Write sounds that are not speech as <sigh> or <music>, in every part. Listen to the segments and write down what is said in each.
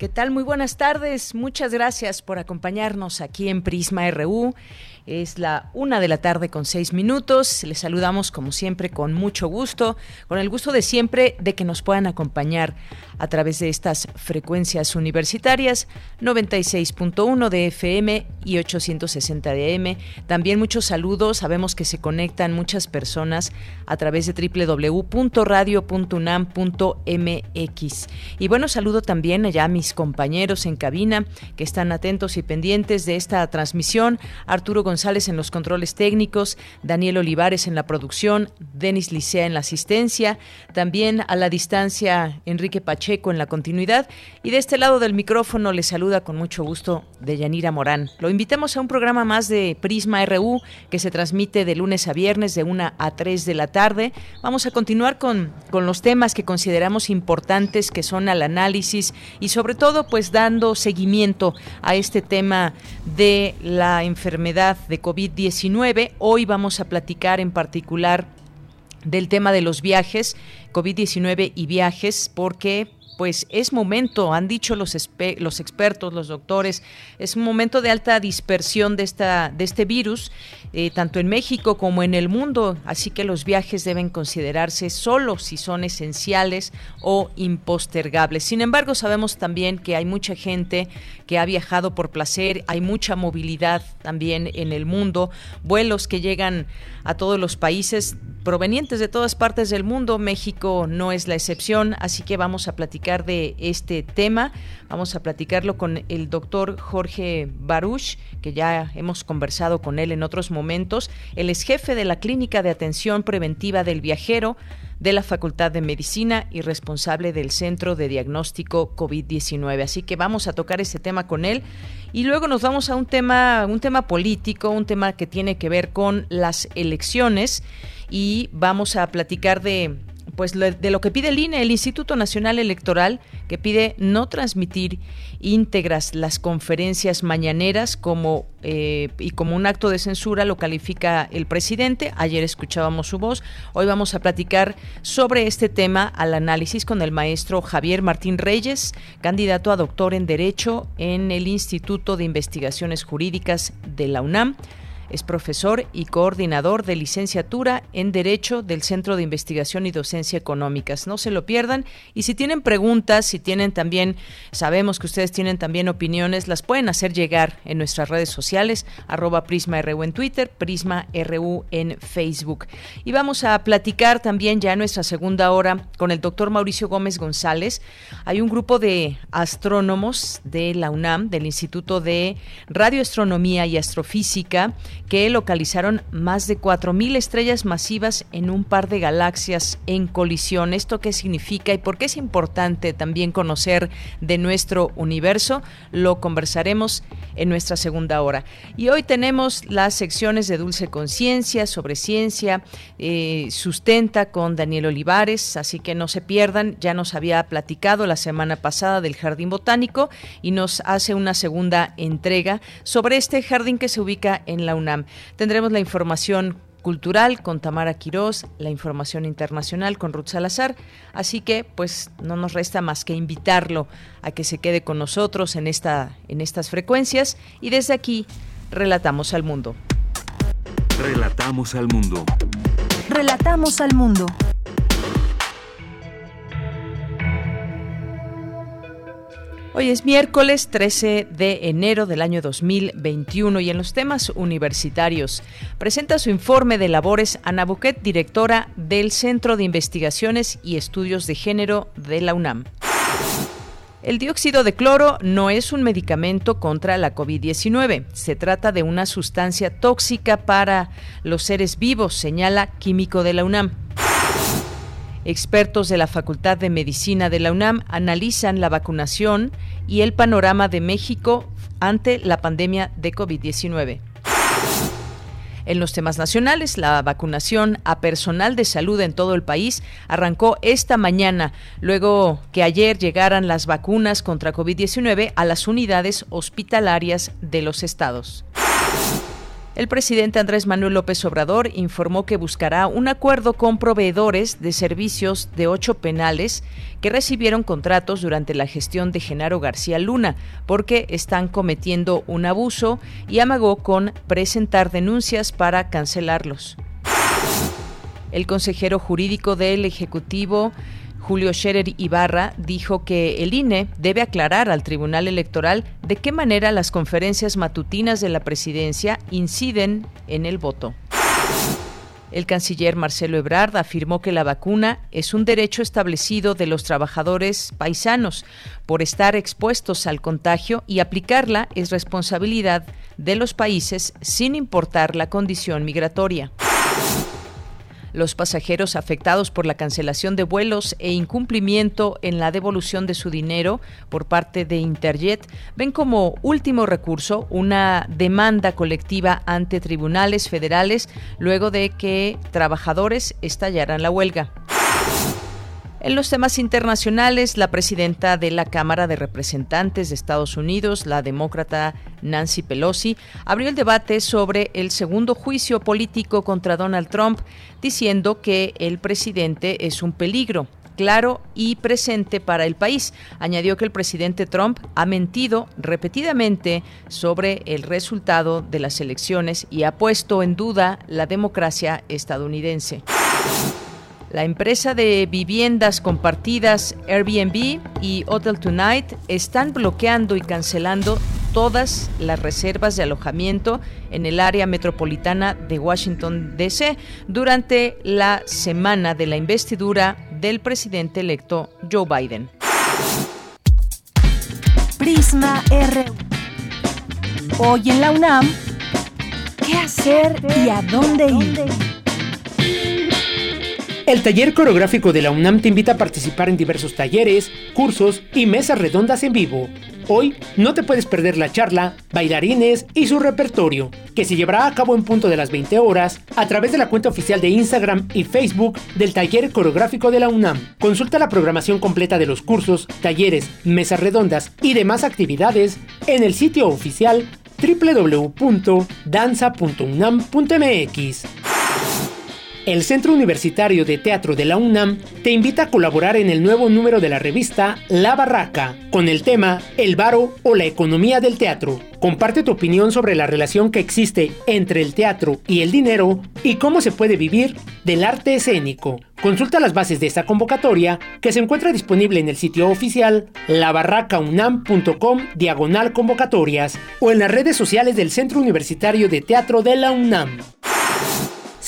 ¿Qué tal? Muy buenas tardes. Muchas gracias por acompañarnos aquí en Prisma RU. Es la una de la tarde con seis minutos. Les saludamos como siempre con mucho gusto, con el gusto de siempre de que nos puedan acompañar a través de estas frecuencias universitarias 96.1 de FM y 860 de AM. También muchos saludos. Sabemos que se conectan muchas personas a través de www.radio.unam.mx. Y bueno, saludo también allá a mis compañeros en cabina que están atentos y pendientes de esta transmisión. Arturo González en los controles técnicos, Daniel Olivares en la producción, Denis Licea en la asistencia, también a la distancia Enrique Pacheco en la continuidad y de este lado del micrófono le saluda con mucho gusto Deyanira Morán. Lo invitamos a un programa más de Prisma RU que se transmite de lunes a viernes de 1 a 3 de la tarde. Vamos a continuar con, con los temas que consideramos importantes que son al análisis y sobre todo pues dando seguimiento a este tema de la enfermedad de COVID-19. Hoy vamos a platicar en particular del tema de los viajes, COVID-19 y viajes, porque pues es momento, han dicho los, los expertos, los doctores, es un momento de alta dispersión de, esta, de este virus, eh, tanto en México como en el mundo, así que los viajes deben considerarse solo si son esenciales o impostergables. Sin embargo, sabemos también que hay mucha gente que ha viajado por placer, hay mucha movilidad también en el mundo, vuelos que llegan a todos los países provenientes de todas partes del mundo, México no es la excepción, así que vamos a platicar de este tema. Vamos a platicarlo con el doctor Jorge Baruch, que ya hemos conversado con él en otros momentos. Él es jefe de la Clínica de Atención Preventiva del Viajero de la Facultad de Medicina y responsable del Centro de Diagnóstico COVID-19. Así que vamos a tocar ese tema con él y luego nos vamos a un tema un tema político, un tema que tiene que ver con las elecciones y vamos a platicar de pues de lo que pide el INE, el Instituto Nacional Electoral, que pide no transmitir íntegras las conferencias mañaneras como eh, y como un acto de censura lo califica el presidente. Ayer escuchábamos su voz. Hoy vamos a platicar sobre este tema al análisis con el maestro Javier Martín Reyes, candidato a doctor en Derecho en el Instituto de Investigaciones Jurídicas de la UNAM. Es profesor y coordinador de licenciatura en Derecho del Centro de Investigación y Docencia Económicas. No se lo pierdan. Y si tienen preguntas, si tienen también, sabemos que ustedes tienen también opiniones, las pueden hacer llegar en nuestras redes sociales, arroba PrismaRU en Twitter, PrismaRU en Facebook. Y vamos a platicar también ya en nuestra segunda hora con el doctor Mauricio Gómez González. Hay un grupo de astrónomos de la UNAM, del Instituto de Radioastronomía y Astrofísica, que localizaron más de 4.000 estrellas masivas en un par de galaxias en colisión. ¿Esto qué significa y por qué es importante también conocer de nuestro universo? Lo conversaremos en nuestra segunda hora. Y hoy tenemos las secciones de Dulce Conciencia sobre ciencia, eh, sustenta con Daniel Olivares, así que no se pierdan, ya nos había platicado la semana pasada del Jardín Botánico y nos hace una segunda entrega sobre este jardín que se ubica en la UNAM. Tendremos la información cultural con Tamara Quirós, la información internacional con Ruth Salazar. Así que, pues, no nos resta más que invitarlo a que se quede con nosotros en, esta, en estas frecuencias y desde aquí relatamos al mundo. Relatamos al mundo. Relatamos al mundo. Hoy es miércoles 13 de enero del año 2021 y en los temas universitarios presenta su informe de labores Ana Buquet, directora del Centro de Investigaciones y Estudios de Género de la UNAM. El dióxido de cloro no es un medicamento contra la COVID-19. Se trata de una sustancia tóxica para los seres vivos, señala Químico de la UNAM. Expertos de la Facultad de Medicina de la UNAM analizan la vacunación y el panorama de México ante la pandemia de COVID-19. En los temas nacionales, la vacunación a personal de salud en todo el país arrancó esta mañana, luego que ayer llegaran las vacunas contra COVID-19 a las unidades hospitalarias de los estados. El presidente Andrés Manuel López Obrador informó que buscará un acuerdo con proveedores de servicios de ocho penales que recibieron contratos durante la gestión de Genaro García Luna porque están cometiendo un abuso y amagó con presentar denuncias para cancelarlos. El consejero jurídico del Ejecutivo Julio Scherer Ibarra dijo que el INE debe aclarar al Tribunal Electoral de qué manera las conferencias matutinas de la presidencia inciden en el voto. El canciller Marcelo Ebrard afirmó que la vacuna es un derecho establecido de los trabajadores paisanos por estar expuestos al contagio y aplicarla es responsabilidad de los países sin importar la condición migratoria. Los pasajeros afectados por la cancelación de vuelos e incumplimiento en la devolución de su dinero por parte de Interjet ven como último recurso una demanda colectiva ante tribunales federales luego de que trabajadores estallaran la huelga. En los temas internacionales, la presidenta de la Cámara de Representantes de Estados Unidos, la demócrata Nancy Pelosi, abrió el debate sobre el segundo juicio político contra Donald Trump, diciendo que el presidente es un peligro claro y presente para el país. Añadió que el presidente Trump ha mentido repetidamente sobre el resultado de las elecciones y ha puesto en duda la democracia estadounidense. La empresa de viviendas compartidas Airbnb y Hotel Tonight están bloqueando y cancelando todas las reservas de alojamiento en el área metropolitana de Washington, D.C. durante la semana de la investidura del presidente electo Joe Biden. Prisma RU. Hoy en la UNAM, ¿qué hacer y a dónde ir? El taller coreográfico de la UNAM te invita a participar en diversos talleres, cursos y mesas redondas en vivo. Hoy no te puedes perder la charla, bailarines y su repertorio, que se llevará a cabo en punto de las 20 horas a través de la cuenta oficial de Instagram y Facebook del taller coreográfico de la UNAM. Consulta la programación completa de los cursos, talleres, mesas redondas y demás actividades en el sitio oficial www.danza.unam.mx. El Centro Universitario de Teatro de la UNAM te invita a colaborar en el nuevo número de la revista La Barraca, con el tema El varo o la economía del teatro. Comparte tu opinión sobre la relación que existe entre el teatro y el dinero y cómo se puede vivir del arte escénico. Consulta las bases de esta convocatoria que se encuentra disponible en el sitio oficial labarracaunam.com diagonal convocatorias o en las redes sociales del Centro Universitario de Teatro de la UNAM.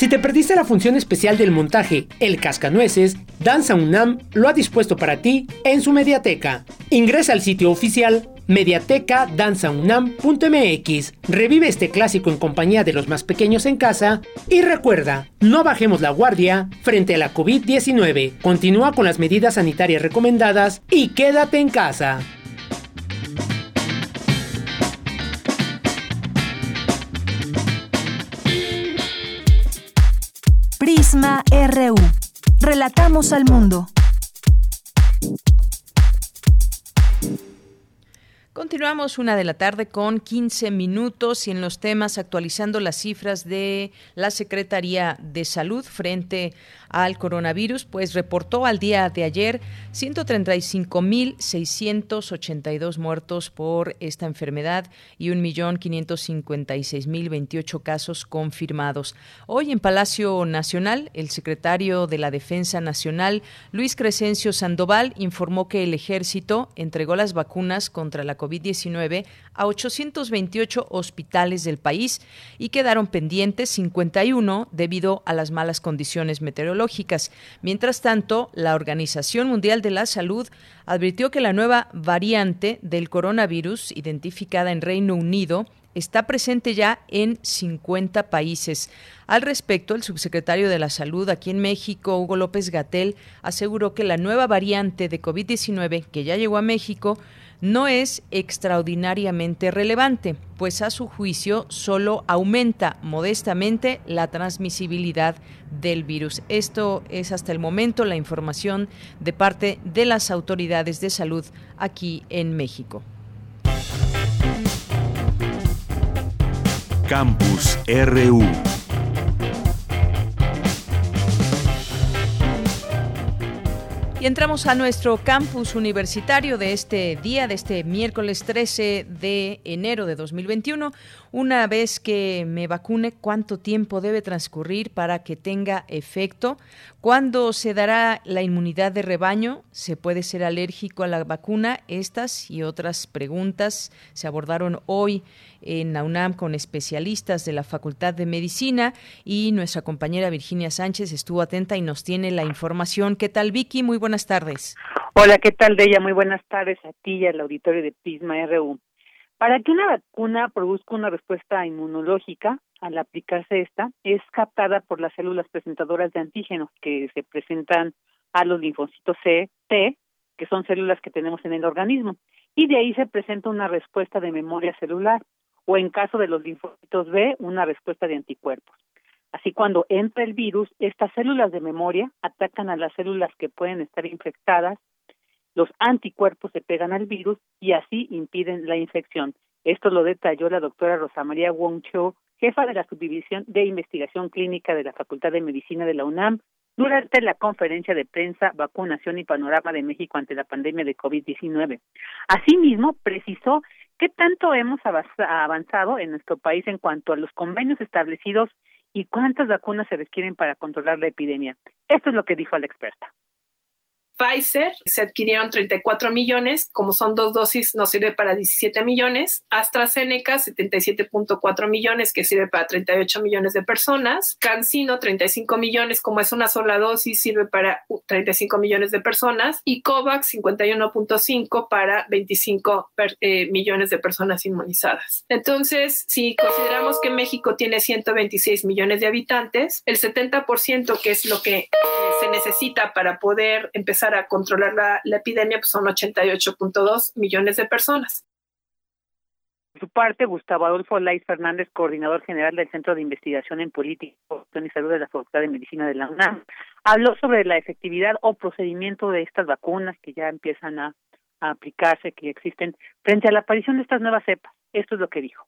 Si te perdiste la función especial del montaje El Cascanueces, Danza UNAM lo ha dispuesto para ti en su mediateca. Ingresa al sitio oficial mediatecadanzaunam.mx. Revive este clásico en compañía de los más pequeños en casa y recuerda, no bajemos la guardia frente a la COVID-19. Continúa con las medidas sanitarias recomendadas y quédate en casa. RU. Relatamos al mundo. Continuamos una de la tarde con 15 minutos y en los temas actualizando las cifras de la Secretaría de Salud frente al coronavirus, pues reportó al día de ayer 135.682 muertos por esta enfermedad y 1.556.028 casos confirmados. Hoy en Palacio Nacional, el secretario de la Defensa Nacional, Luis Crescencio Sandoval, informó que el ejército entregó las vacunas contra la COVID-19 a 828 hospitales del país y quedaron pendientes 51 debido a las malas condiciones meteorológicas. Mientras tanto, la Organización Mundial de la Salud advirtió que la nueva variante del coronavirus identificada en Reino Unido está presente ya en 50 países. Al respecto, el subsecretario de la Salud aquí en México, Hugo López Gatel, aseguró que la nueva variante de COVID-19 que ya llegó a México no es extraordinariamente relevante, pues a su juicio solo aumenta modestamente la transmisibilidad del virus. Esto es hasta el momento la información de parte de las autoridades de salud aquí en México. Campus RU. Y entramos a nuestro campus universitario de este día, de este miércoles 13 de enero de 2021. Una vez que me vacune, ¿cuánto tiempo debe transcurrir para que tenga efecto? ¿Cuándo se dará la inmunidad de rebaño? ¿Se puede ser alérgico a la vacuna? Estas y otras preguntas se abordaron hoy en la UNAM con especialistas de la Facultad de Medicina y nuestra compañera Virginia Sánchez estuvo atenta y nos tiene la información. ¿Qué tal, Vicky? Muy buenas tardes. Hola, ¿qué tal, Deya? Muy buenas tardes a ti y al auditorio de Pisma RU. Para que una vacuna produzca una respuesta inmunológica, al aplicarse esta, es captada por las células presentadoras de antígenos que se presentan a los linfocitos C, T, que son células que tenemos en el organismo, y de ahí se presenta una respuesta de memoria celular o en caso de los linfocitos B, una respuesta de anticuerpos. Así cuando entra el virus, estas células de memoria atacan a las células que pueden estar infectadas, los anticuerpos se pegan al virus y así impiden la infección. Esto lo detalló la doctora Rosa María Wong Cho, jefa de la Subdivisión de Investigación Clínica de la Facultad de Medicina de la UNAM, durante la conferencia de prensa Vacunación y Panorama de México ante la pandemia de COVID-19. Asimismo, precisó ¿Qué tanto hemos avanzado en nuestro país en cuanto a los convenios establecidos y cuántas vacunas se requieren para controlar la epidemia? Esto es lo que dijo la experta. Pfizer se adquirieron 34 millones, como son dos dosis nos sirve para 17 millones, AstraZeneca 77.4 millones que sirve para 38 millones de personas, CanSino 35 millones, como es una sola dosis sirve para 35 millones de personas. Y COVAX 51.5 para 25 eh, millones de personas inmunizadas. Entonces, si consideramos que México tiene 126 millones de habitantes, el 70% que es lo que eh, se necesita para poder empezar a controlar la, epidemia pues son 88.2 millones de personas. Por su parte, Gustavo Adolfo Laiz Fernández, coordinador general del Centro de Investigación en Política y Salud de la Facultad de Medicina de la UNAM, habló sobre la efectividad o procedimiento de estas vacunas que ya empiezan a aplicarse, que existen, frente a la aparición de estas nuevas cepas. Esto es lo que dijo.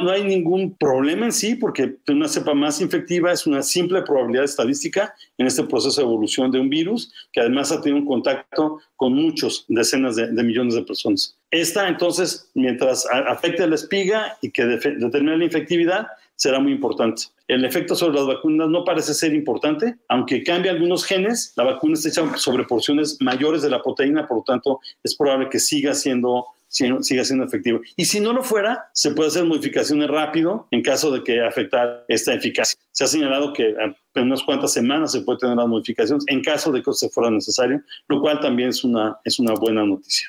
No hay ningún problema en sí porque una cepa más infectiva es una simple probabilidad estadística en este proceso de evolución de un virus que además ha tenido un contacto con muchos, decenas de, millones de personas. Esta entonces, mientras afecte a la espiga y que determine la infectividad, será muy importante. El efecto sobre las vacunas no parece ser importante, aunque cambie algunos genes, la vacuna está hecha sobre porciones mayores de la proteína, por lo tanto es probable que siga siendo siga siendo efectivo. Y si no lo fuera, se puede hacer modificaciones rápido en caso de que afectar esta eficacia. Se ha señalado que en unas cuantas semanas se puede tener las modificaciones en caso de que se fuera necesario, lo cual también es una, es una buena noticia.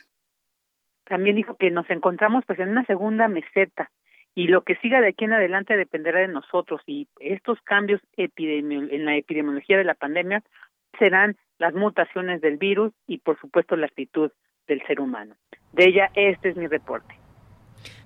También dijo que nos encontramos pues en una segunda meseta y lo que siga de aquí en adelante dependerá de nosotros y estos cambios en la epidemiología de la pandemia serán las mutaciones del virus y por supuesto la actitud del ser humano. De ella, este es mi reporte.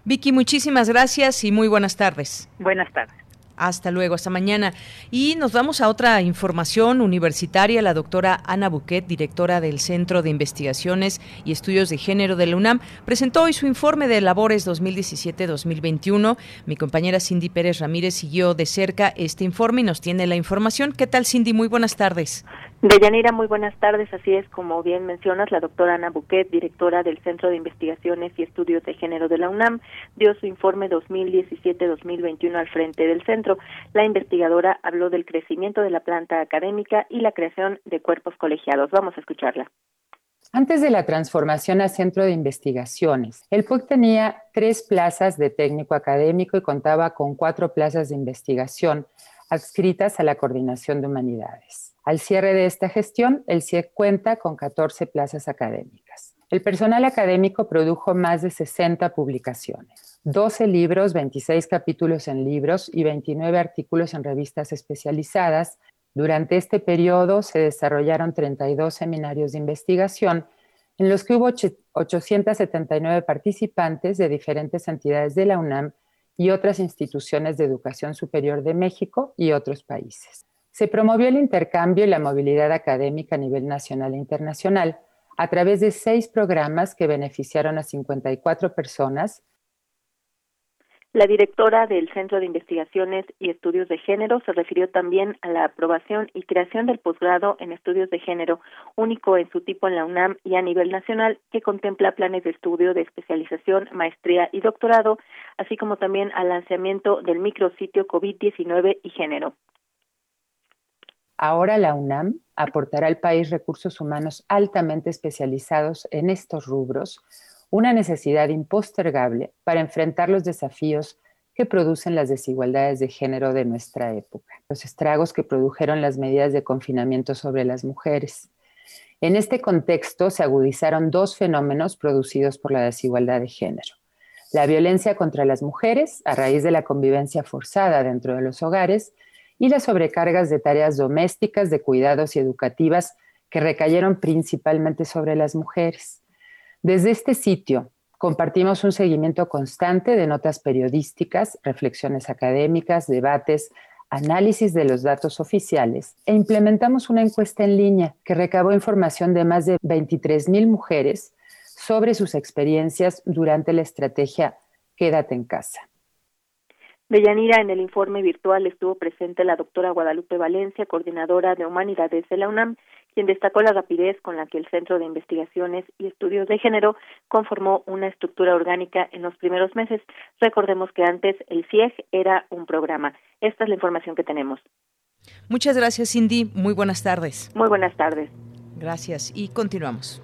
Vicky, muchísimas gracias y muy buenas tardes. Buenas tardes. Hasta luego, hasta mañana. Y nos vamos a otra información universitaria. La doctora Ana Buquet, directora del Centro de Investigaciones y Estudios de Género de la UNAM, presentó hoy su informe de labores 2017-2021. Mi compañera Cindy Pérez Ramírez siguió de cerca este informe y nos tiene la información. ¿Qué tal, Cindy? Muy buenas tardes. Deyanira, muy buenas tardes. Así es, como bien mencionas, la doctora Ana Buquet, directora del Centro de Investigaciones y Estudios de Género de la UNAM, dio su informe 2017-2021 al frente del centro. La investigadora habló del crecimiento de la planta académica y la creación de cuerpos colegiados. Vamos a escucharla. Antes de la transformación a centro de investigaciones, el PUC tenía tres plazas de técnico académico y contaba con cuatro plazas de investigación adscritas a la Coordinación de Humanidades. Al cierre de esta gestión, el CIEC cuenta con 14 plazas académicas. El personal académico produjo más de 60 publicaciones, 12 libros, 26 capítulos en libros y 29 artículos en revistas especializadas, durante este periodo se desarrollaron 32 seminarios de investigación en los que hubo 879 participantes de diferentes entidades de la UNAM y otras instituciones de educación superior de México y otros países. Se promovió el intercambio y la movilidad académica a nivel nacional e internacional a través de seis programas que beneficiaron a 54 personas la directora del Centro de Investigaciones y Estudios de Género se refirió también a la aprobación y creación del posgrado en estudios de género, único en su tipo en la UNAM y a nivel nacional, que contempla planes de estudio de especialización, maestría y doctorado, así como también al lanzamiento del micrositio COVID-19 y género. Ahora la UNAM aportará al país recursos humanos altamente especializados en estos rubros una necesidad impostergable para enfrentar los desafíos que producen las desigualdades de género de nuestra época, los estragos que produjeron las medidas de confinamiento sobre las mujeres. En este contexto se agudizaron dos fenómenos producidos por la desigualdad de género. La violencia contra las mujeres a raíz de la convivencia forzada dentro de los hogares y las sobrecargas de tareas domésticas, de cuidados y educativas que recayeron principalmente sobre las mujeres. Desde este sitio compartimos un seguimiento constante de notas periodísticas, reflexiones académicas, debates, análisis de los datos oficiales e implementamos una encuesta en línea que recabó información de más de 23 mil mujeres sobre sus experiencias durante la estrategia Quédate en casa. Deyanira, en el informe virtual estuvo presente la doctora Guadalupe Valencia, coordinadora de Humanidades de la UNAM, quien destacó la rapidez con la que el Centro de Investigaciones y Estudios de Género conformó una estructura orgánica en los primeros meses. Recordemos que antes el CIEG era un programa. Esta es la información que tenemos. Muchas gracias, Cindy. Muy buenas tardes. Muy buenas tardes. Gracias y continuamos.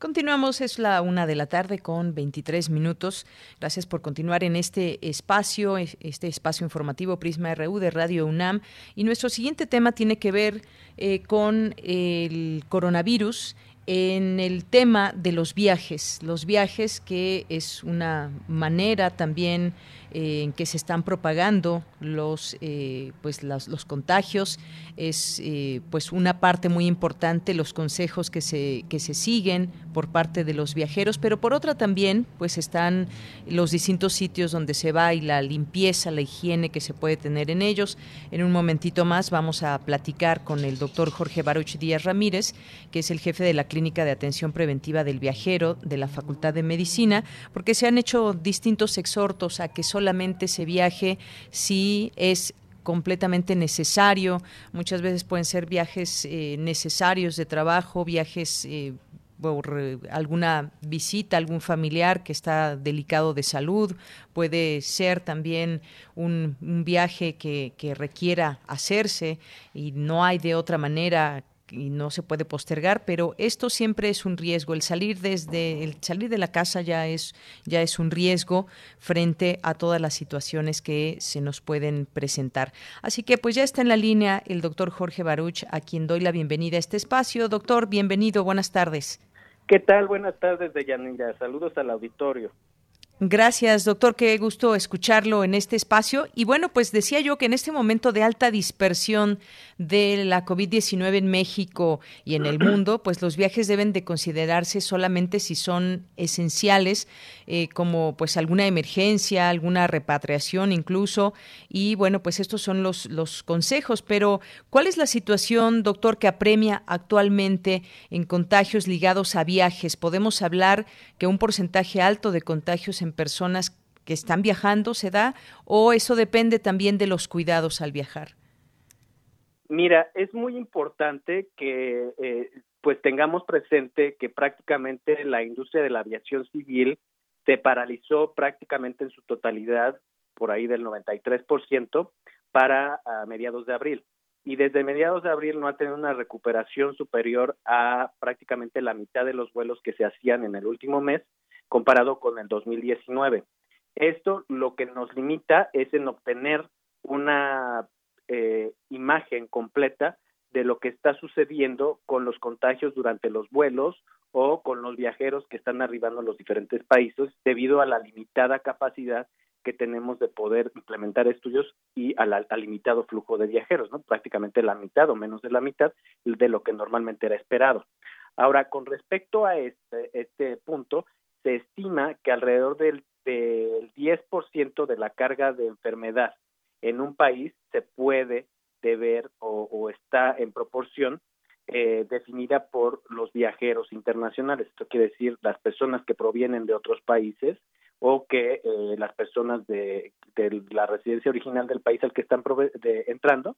Continuamos, es la una de la tarde con 23 minutos. Gracias por continuar en este espacio, este espacio informativo Prisma RU de Radio UNAM. Y nuestro siguiente tema tiene que ver eh, con el coronavirus en el tema de los viajes, los viajes que es una manera también eh, en que se están propagando los eh, pues los contagios. Es eh, pues una parte muy importante los consejos que se que se siguen por parte de los viajeros pero por otra también pues están los distintos sitios donde se va y la limpieza la higiene que se puede tener en ellos. En un momentito más vamos a platicar con el doctor Jorge Baruch Díaz Ramírez que es el jefe de la clínica de atención preventiva del viajero de la Facultad de Medicina porque se han hecho distintos exhortos a que solamente se viaje si es completamente necesario. Muchas veces pueden ser viajes eh, necesarios de trabajo, viajes eh, por alguna visita, algún familiar que está delicado de salud, puede ser también un, viaje que, requiera hacerse y no hay de otra manera y no se puede postergar, pero esto siempre es un riesgo. El salir desde el salir de la casa ya es ya es un riesgo frente a todas las situaciones que se nos pueden presentar. Así que pues ya está en la línea el doctor Jorge Baruch, a quien doy la bienvenida a este espacio. Doctor, bienvenido, buenas tardes. ¿Qué tal? Buenas tardes, Deyanira. Saludos al auditorio. Gracias, doctor. Qué gusto escucharlo en este espacio. Y bueno, pues decía yo que en este momento de alta dispersión de la COVID-19 en México y en el <clears throat> mundo, pues los viajes deben de considerarse solamente si son esenciales, eh, como pues alguna emergencia, alguna repatriación incluso. Y bueno, pues estos son los, los consejos. Pero, ¿cuál es la situación, doctor, que apremia actualmente en contagios ligados a viajes? Podemos hablar que un porcentaje alto de contagios en personas que están viajando se da o eso depende también de los cuidados al viajar? Mira, es muy importante que eh, pues tengamos presente que prácticamente la industria de la aviación civil se paralizó prácticamente en su totalidad, por ahí del 93%, para mediados de abril. Y desde mediados de abril no ha tenido una recuperación superior a prácticamente la mitad de los vuelos que se hacían en el último mes, comparado con el 2019. Esto lo que nos limita es en obtener una eh, imagen completa de lo que está sucediendo con los contagios durante los vuelos o con los viajeros que están arribando a los diferentes países debido a la limitada capacidad que tenemos de poder implementar estudios y al, limitado flujo de viajeros, ¿no? Prácticamente la mitad o menos de la mitad de lo que normalmente era esperado. Ahora, con respecto a este, este punto, se estima que alrededor del, del 10% de la carga de enfermedad en un país se puede deber o, o está en proporción eh, definida por los viajeros internacionales. Esto quiere decir las personas que provienen de otros países o que eh, las personas de, de, la residencia original del país al que están de, entrando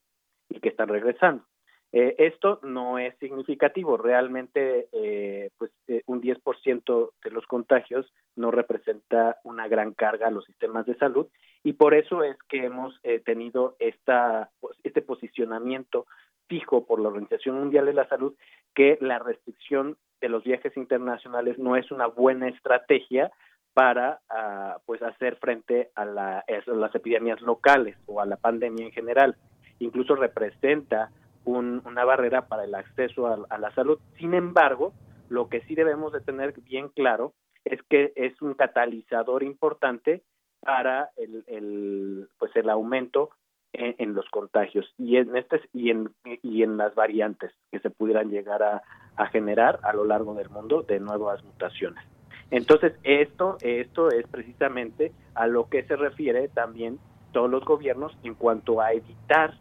y que están regresando. Eh, esto no es significativo, realmente eh, pues eh, un 10% de los contagios no representa una gran carga a los sistemas de salud y por eso es que hemos eh, tenido esta pues, este posicionamiento fijo por la Organización Mundial de la Salud que la restricción de los viajes internacionales no es una buena estrategia para uh, pues hacer frente a, la, a las epidemias locales o a la pandemia en general. Incluso representa una barrera para el acceso a, la salud. Sin embargo, lo que sí debemos de tener bien claro es que es un catalizador importante para el, pues el aumento en, los contagios y en este y en y en las variantes que se pudieran llegar a, a generar a lo largo del mundo de nuevas mutaciones. Entonces, esto esto es precisamente a lo que se refiere también todos los gobiernos en cuanto a evitar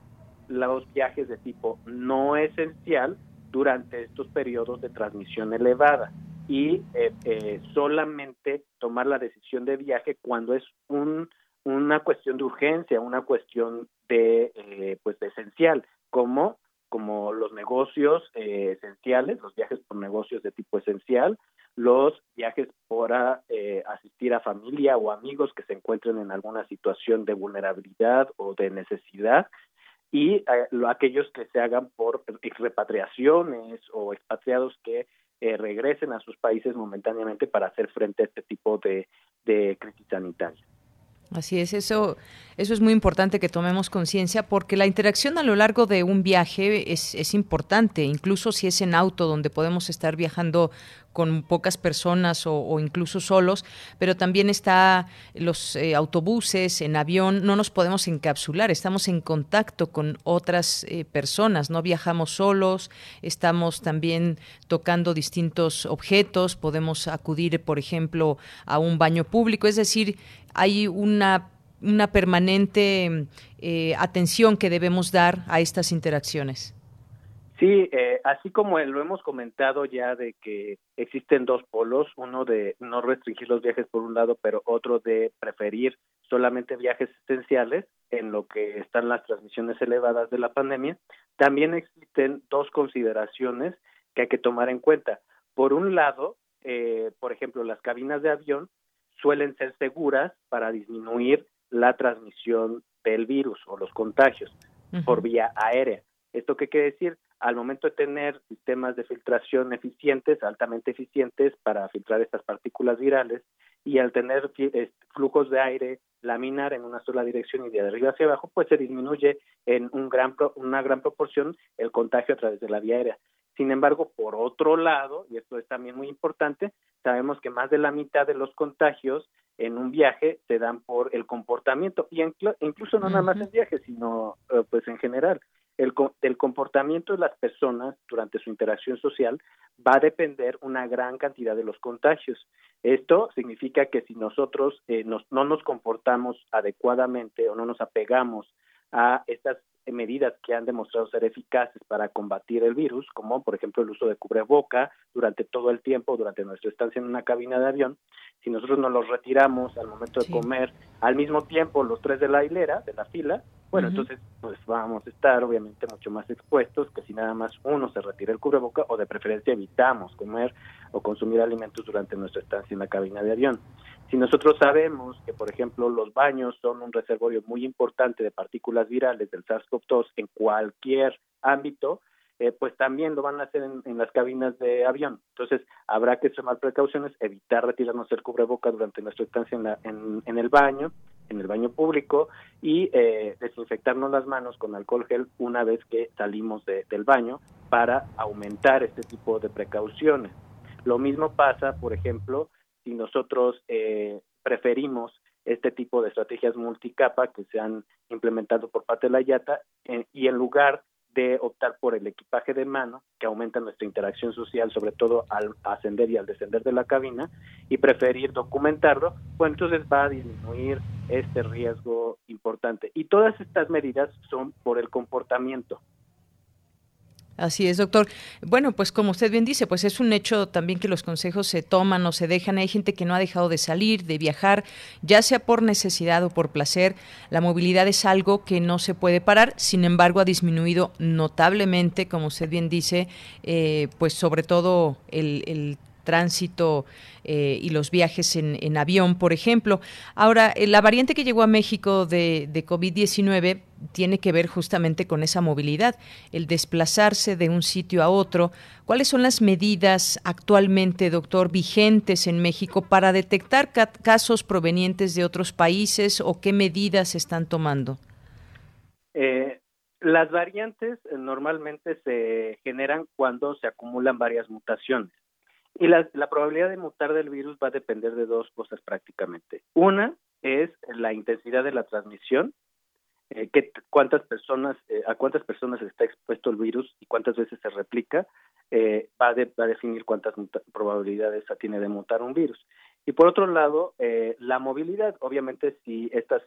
los viajes de tipo no esencial durante estos periodos de transmisión elevada. Y eh, eh, solamente tomar la decisión de viaje cuando es un, una cuestión de urgencia, una cuestión de eh, pues de esencial, como como los negocios esenciales, los viajes por negocios de tipo esencial, los viajes para asistir a familia o amigos que se encuentren en alguna situación de vulnerabilidad o de necesidad y eh, aquellos que se hagan por repatriaciones o expatriados que eh, regresen a sus países momentáneamente para hacer frente a este tipo de, de crisis sanitaria. Así es, eso, eso es muy importante que tomemos conciencia porque la interacción a lo largo de un viaje es, es, importante, incluso si es en auto donde podemos estar viajando con pocas personas o, incluso solos, pero también está los eh, autobuses, en avión, no nos podemos encapsular, estamos en contacto con otras eh, personas, no viajamos solos, estamos también tocando distintos objetos, podemos acudir, por ejemplo, a un baño público, es decir, hay una, una permanente eh, atención que debemos dar a estas interacciones. Sí, eh, así como lo hemos comentado ya de que existen dos polos, uno de no restringir los viajes por un lado, pero otro de preferir solamente viajes esenciales en lo que están las transmisiones elevadas de la pandemia, también existen dos consideraciones que hay que tomar en cuenta. Por un lado, eh, por ejemplo, las cabinas de avión suelen ser seguras para disminuir la transmisión del virus o los contagios por vía aérea. ¿Esto qué quiere decir? Al momento de tener sistemas de filtración eficientes, altamente eficientes para filtrar estas partículas virales, y al tener flujos de aire laminar en una sola dirección y de arriba hacia abajo, pues se disminuye en un gran, una gran proporción el contagio a través de la vía aérea. Sin embargo, por otro lado, y esto es también muy importante, sabemos que más de la mitad de los contagios en un viaje se dan por el comportamiento y incluso no nada más en viaje, sino eh, pues en general. El, comportamiento de las personas durante su interacción social va a depender una gran cantidad de los contagios. Esto significa que si nosotros eh, no nos comportamos adecuadamente o no nos apegamos a estas medidas que han demostrado ser eficaces para combatir el virus, como por ejemplo el uso de cubreboca durante todo el tiempo, durante nuestra estancia en una cabina de avión, si nosotros nos los retiramos al momento de comer al mismo tiempo los tres de la hilera, de la fila, Bueno, entonces pues vamos a estar obviamente mucho más expuestos que si nada más uno se retira el cubreboca o de preferencia evitamos comer o consumir alimentos durante nuestra estancia en la cabina de avión. Si nosotros sabemos que, por ejemplo, los baños son un reservorio muy importante de partículas virales del SARS-CoV-2 en cualquier ámbito, eh, pues también lo van a hacer en, las cabinas de avión. Entonces, habrá que tomar precauciones, evitar retirarnos el cubreboca durante nuestra estancia en, la, en, el baño, en el baño público, y eh, desinfectarnos las manos con alcohol gel una vez que salimos del baño para aumentar este tipo de precauciones. Lo mismo pasa, por ejemplo, si nosotros eh, preferimos este tipo de estrategias multicapa que se han implementado por parte de la IATA y en lugar de optar por el equipaje de mano, que aumenta nuestra interacción social, sobre todo al ascender y al descender de la cabina, y preferir documentarlo, pues entonces va a disminuir este riesgo importante. Y todas estas medidas son por el comportamiento. Así es, doctor. Bueno, pues como usted bien dice, pues es un hecho también que los consejos se toman o se dejan. Hay gente que no ha dejado de salir, de viajar, ya sea por necesidad o por placer. La movilidad es algo que no se puede parar. Sin embargo, ha disminuido notablemente, como usted bien dice, eh, pues sobre todo el, el tránsito eh, y los viajes en, avión, por ejemplo. Ahora, eh, la variante que llegó a México de, de COVID-19 tiene que ver justamente con esa movilidad, el desplazarse de un sitio a otro. ¿Cuáles son las medidas actualmente, doctor, vigentes en México para detectar casos provenientes de otros países o qué medidas se están tomando? Eh, las variantes normalmente se generan cuando se acumulan varias mutaciones. Y la, probabilidad de mutar del virus va a depender de dos cosas prácticamente. Una es la intensidad de la transmisión, eh, cuántas personas, eh, a cuántas personas está expuesto el virus y cuántas veces se replica, eh, va, a definir cuántas probabilidades tiene de mutar un virus. Y por otro lado, la movilidad, obviamente si estas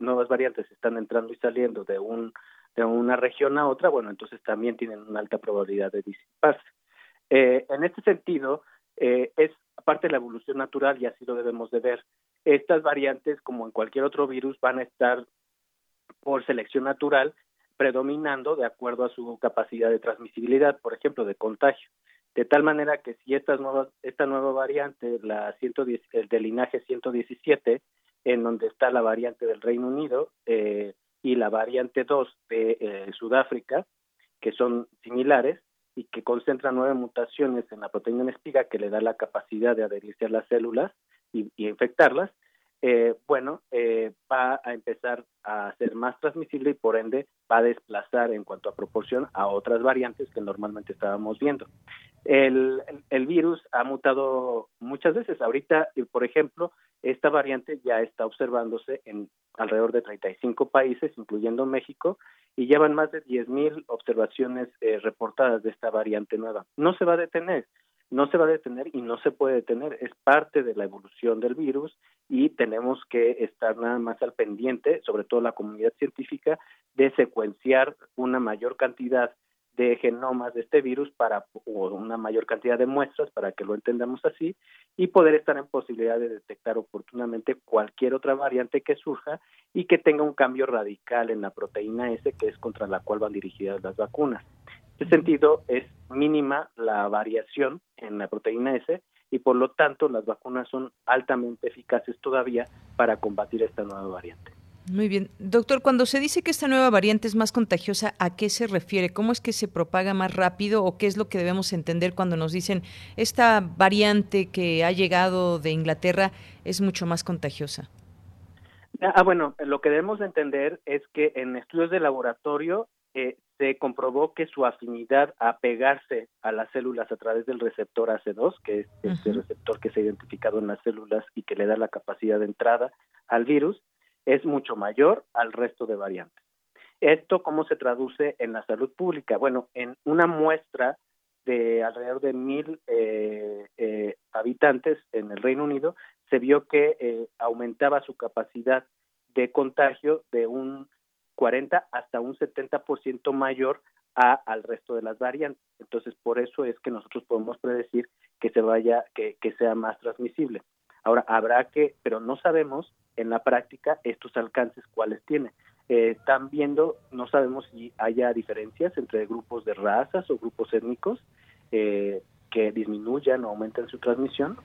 nuevas variantes están entrando y saliendo de, un, de una región a otra, bueno, entonces también tienen una alta probabilidad de disiparse. Eh, en este sentido, eh, es parte de la evolución natural y así lo debemos de ver. Estas variantes, como en cualquier otro virus, van a estar por selección natural predominando de acuerdo a su capacidad de transmisibilidad, por ejemplo, de contagio. De tal manera que si esta nueva, esta nueva variante, la 110, el del linaje 117, en donde está la variante del Reino Unido eh, y la variante 2 de Sudáfrica, que son similares, y que concentra nueve mutaciones en la proteína en espiga que le da la capacidad de adherirse a las células y, infectarlas, eh, bueno, eh, va a empezar a ser más transmisible y por ende va a desplazar en cuanto a proporción a otras variantes que normalmente estábamos viendo. El, el, virus ha mutado muchas veces. Ahorita, por ejemplo, esta variante ya está observándose en alrededor de 35 países, incluyendo México, y llevan más de 10.000 observaciones eh, reportadas de esta variante nueva. No se va a detener, no se va a detener y no se puede detener, es parte de la evolución del virus y tenemos que estar nada más al pendiente, sobre todo la comunidad científica, de secuenciar una mayor cantidad de genomas de este virus para o una mayor cantidad de muestras para que lo entendamos así y poder estar en posibilidad de detectar oportunamente cualquier otra variante que surja y que tenga un cambio radical en la proteína S que es contra la cual van dirigidas las vacunas. En este sentido es mínima la variación en la proteína S y por lo tanto las vacunas son altamente eficaces todavía para combatir esta nueva variante. Muy bien. Doctor, cuando se dice que esta nueva variante es más contagiosa, ¿a qué se refiere? ¿Cómo es que se propaga más rápido o qué es lo que debemos entender cuando nos dicen esta variante que ha llegado de Inglaterra es mucho más contagiosa? Ah, bueno, lo que debemos entender es que en estudios de laboratorio eh, se comprobó que su afinidad a pegarse a las células a través del receptor AC2, que es este receptor que se ha identificado en las células y que le da la capacidad de entrada al virus, es mucho mayor al resto de variantes. ¿Esto cómo se traduce en la salud pública? Bueno, en una muestra de alrededor de mil eh, eh, habitantes en el Reino Unido, se vio que eh, aumentaba su capacidad de contagio de un 40 hasta un 70% mayor a, al resto de las variantes. Entonces, por eso es que nosotros podemos predecir que se vaya, que, que sea más transmisible. Ahora, habrá que, pero no sabemos en la práctica estos alcances cuáles tiene. eh, están viendo, no sabemos si haya diferencias entre grupos de razas o grupos étnicos eh, que disminuyan o aumenten su transmisión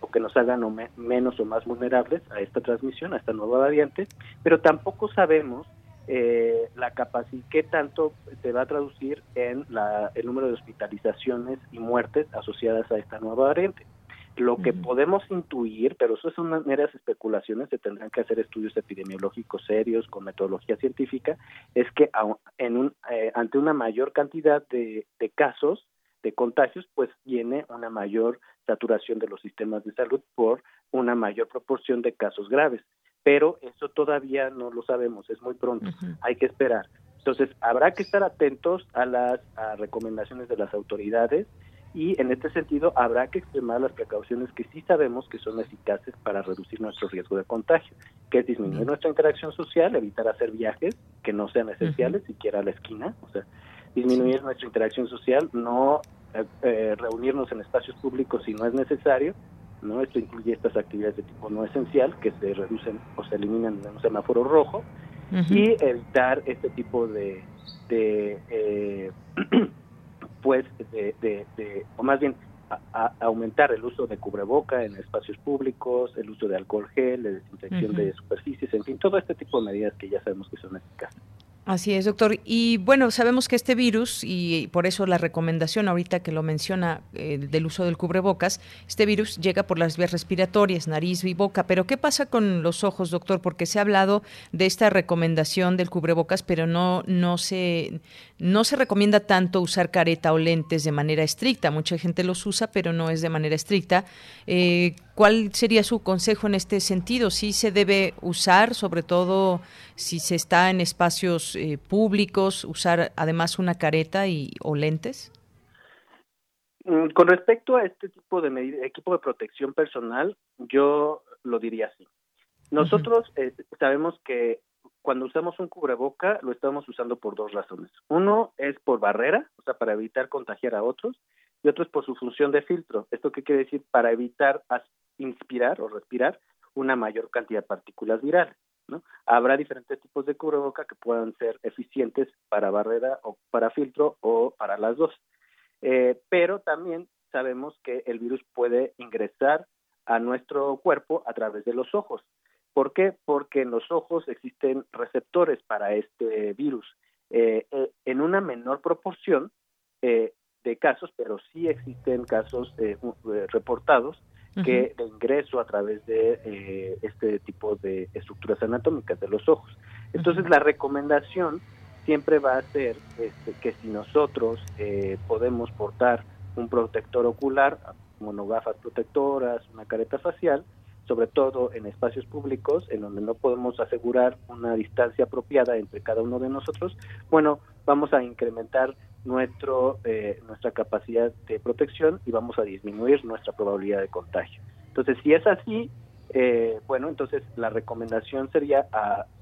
o que nos hagan menos o más vulnerables a esta transmisión, a esta nueva variante, pero tampoco sabemos eh, la capacidad, qué tanto se va a traducir en la, el número de hospitalizaciones y muertes asociadas a esta nueva variante. Lo que podemos intuir, pero eso son meras especulaciones, se tendrán que hacer estudios epidemiológicos serios con metodología científica, es que en un, eh, ante una mayor cantidad de, de casos de contagios, pues viene una mayor saturación de los sistemas de salud por una mayor proporción de casos graves. Pero eso todavía no lo sabemos, es muy pronto, hay que esperar. Entonces, habrá que estar atentos a las recomendaciones de las autoridades y en este sentido habrá que extremar las precauciones que sí sabemos que son eficaces para reducir nuestro riesgo de contagio, que es disminuir nuestra interacción social, evitar hacer viajes que no sean esenciales, siquiera a la esquina, o sea, disminuir nuestra interacción social, no eh, eh, reunirnos en espacios públicos si no es necesario, no esto incluye estas actividades de tipo no esencial que se reducen o se eliminan en un semáforo rojo y evitar este tipo de, de eh, <clears throat> pues de, de, o más bien aumentar el uso de cubreboca en espacios públicos, el uso de alcohol gel, de desinfección de superficies, en fin, todo este tipo de medidas que ya sabemos que son eficaces. Así es, doctor. Y bueno, sabemos que este virus, y por eso la recomendación ahorita que lo menciona eh, del uso del cubrebocas, este virus llega por las vías respiratorias, nariz y boca. Pero ¿qué pasa con los ojos, doctor? Porque se ha hablado de esta recomendación del cubrebocas, pero no, no, se, no se recomienda tanto usar careta o lentes de manera estricta. Mucha gente los usa, pero no es de manera estricta. Eh, ¿Cuál sería su consejo en este sentido? ¿Sí se debe usar, sobre todo si se está en espacios eh, públicos, usar además una careta y, o lentes? Mm, con respecto a este tipo de equipo de protección personal, yo lo diría así. Nosotros eh, sabemos que cuando usamos un cubreboca lo estamos usando por dos razones. Uno es por barrera, o sea, para evitar contagiar a otros, y otro es por su función de filtro. ¿Esto qué quiere decir? Para evitar inspirar o respirar una mayor cantidad de partículas virales. ¿no? Habrá diferentes tipos de cubreboca que puedan ser eficientes para barrera o para filtro o para las dos. Eh, pero también sabemos que el virus puede ingresar a nuestro cuerpo a través de los ojos. ¿Por qué? Porque en los ojos existen receptores para este virus. Eh, eh, en una menor proporción de casos, pero sí existen casos reportados que de ingreso a través de eh, este tipo de estructuras anatómicas de los ojos. Entonces la recomendación siempre va a ser este, que si nosotros eh, podemos portar un protector ocular, monogafas protectoras, una careta facial, sobre todo en espacios públicos en donde no podemos asegurar una distancia apropiada entre cada uno de nosotros, bueno, vamos a incrementar nuestro, eh, nuestra capacidad de protección y vamos a disminuir nuestra probabilidad de contagio. Entonces, si es así, eh, bueno, entonces la recomendación sería,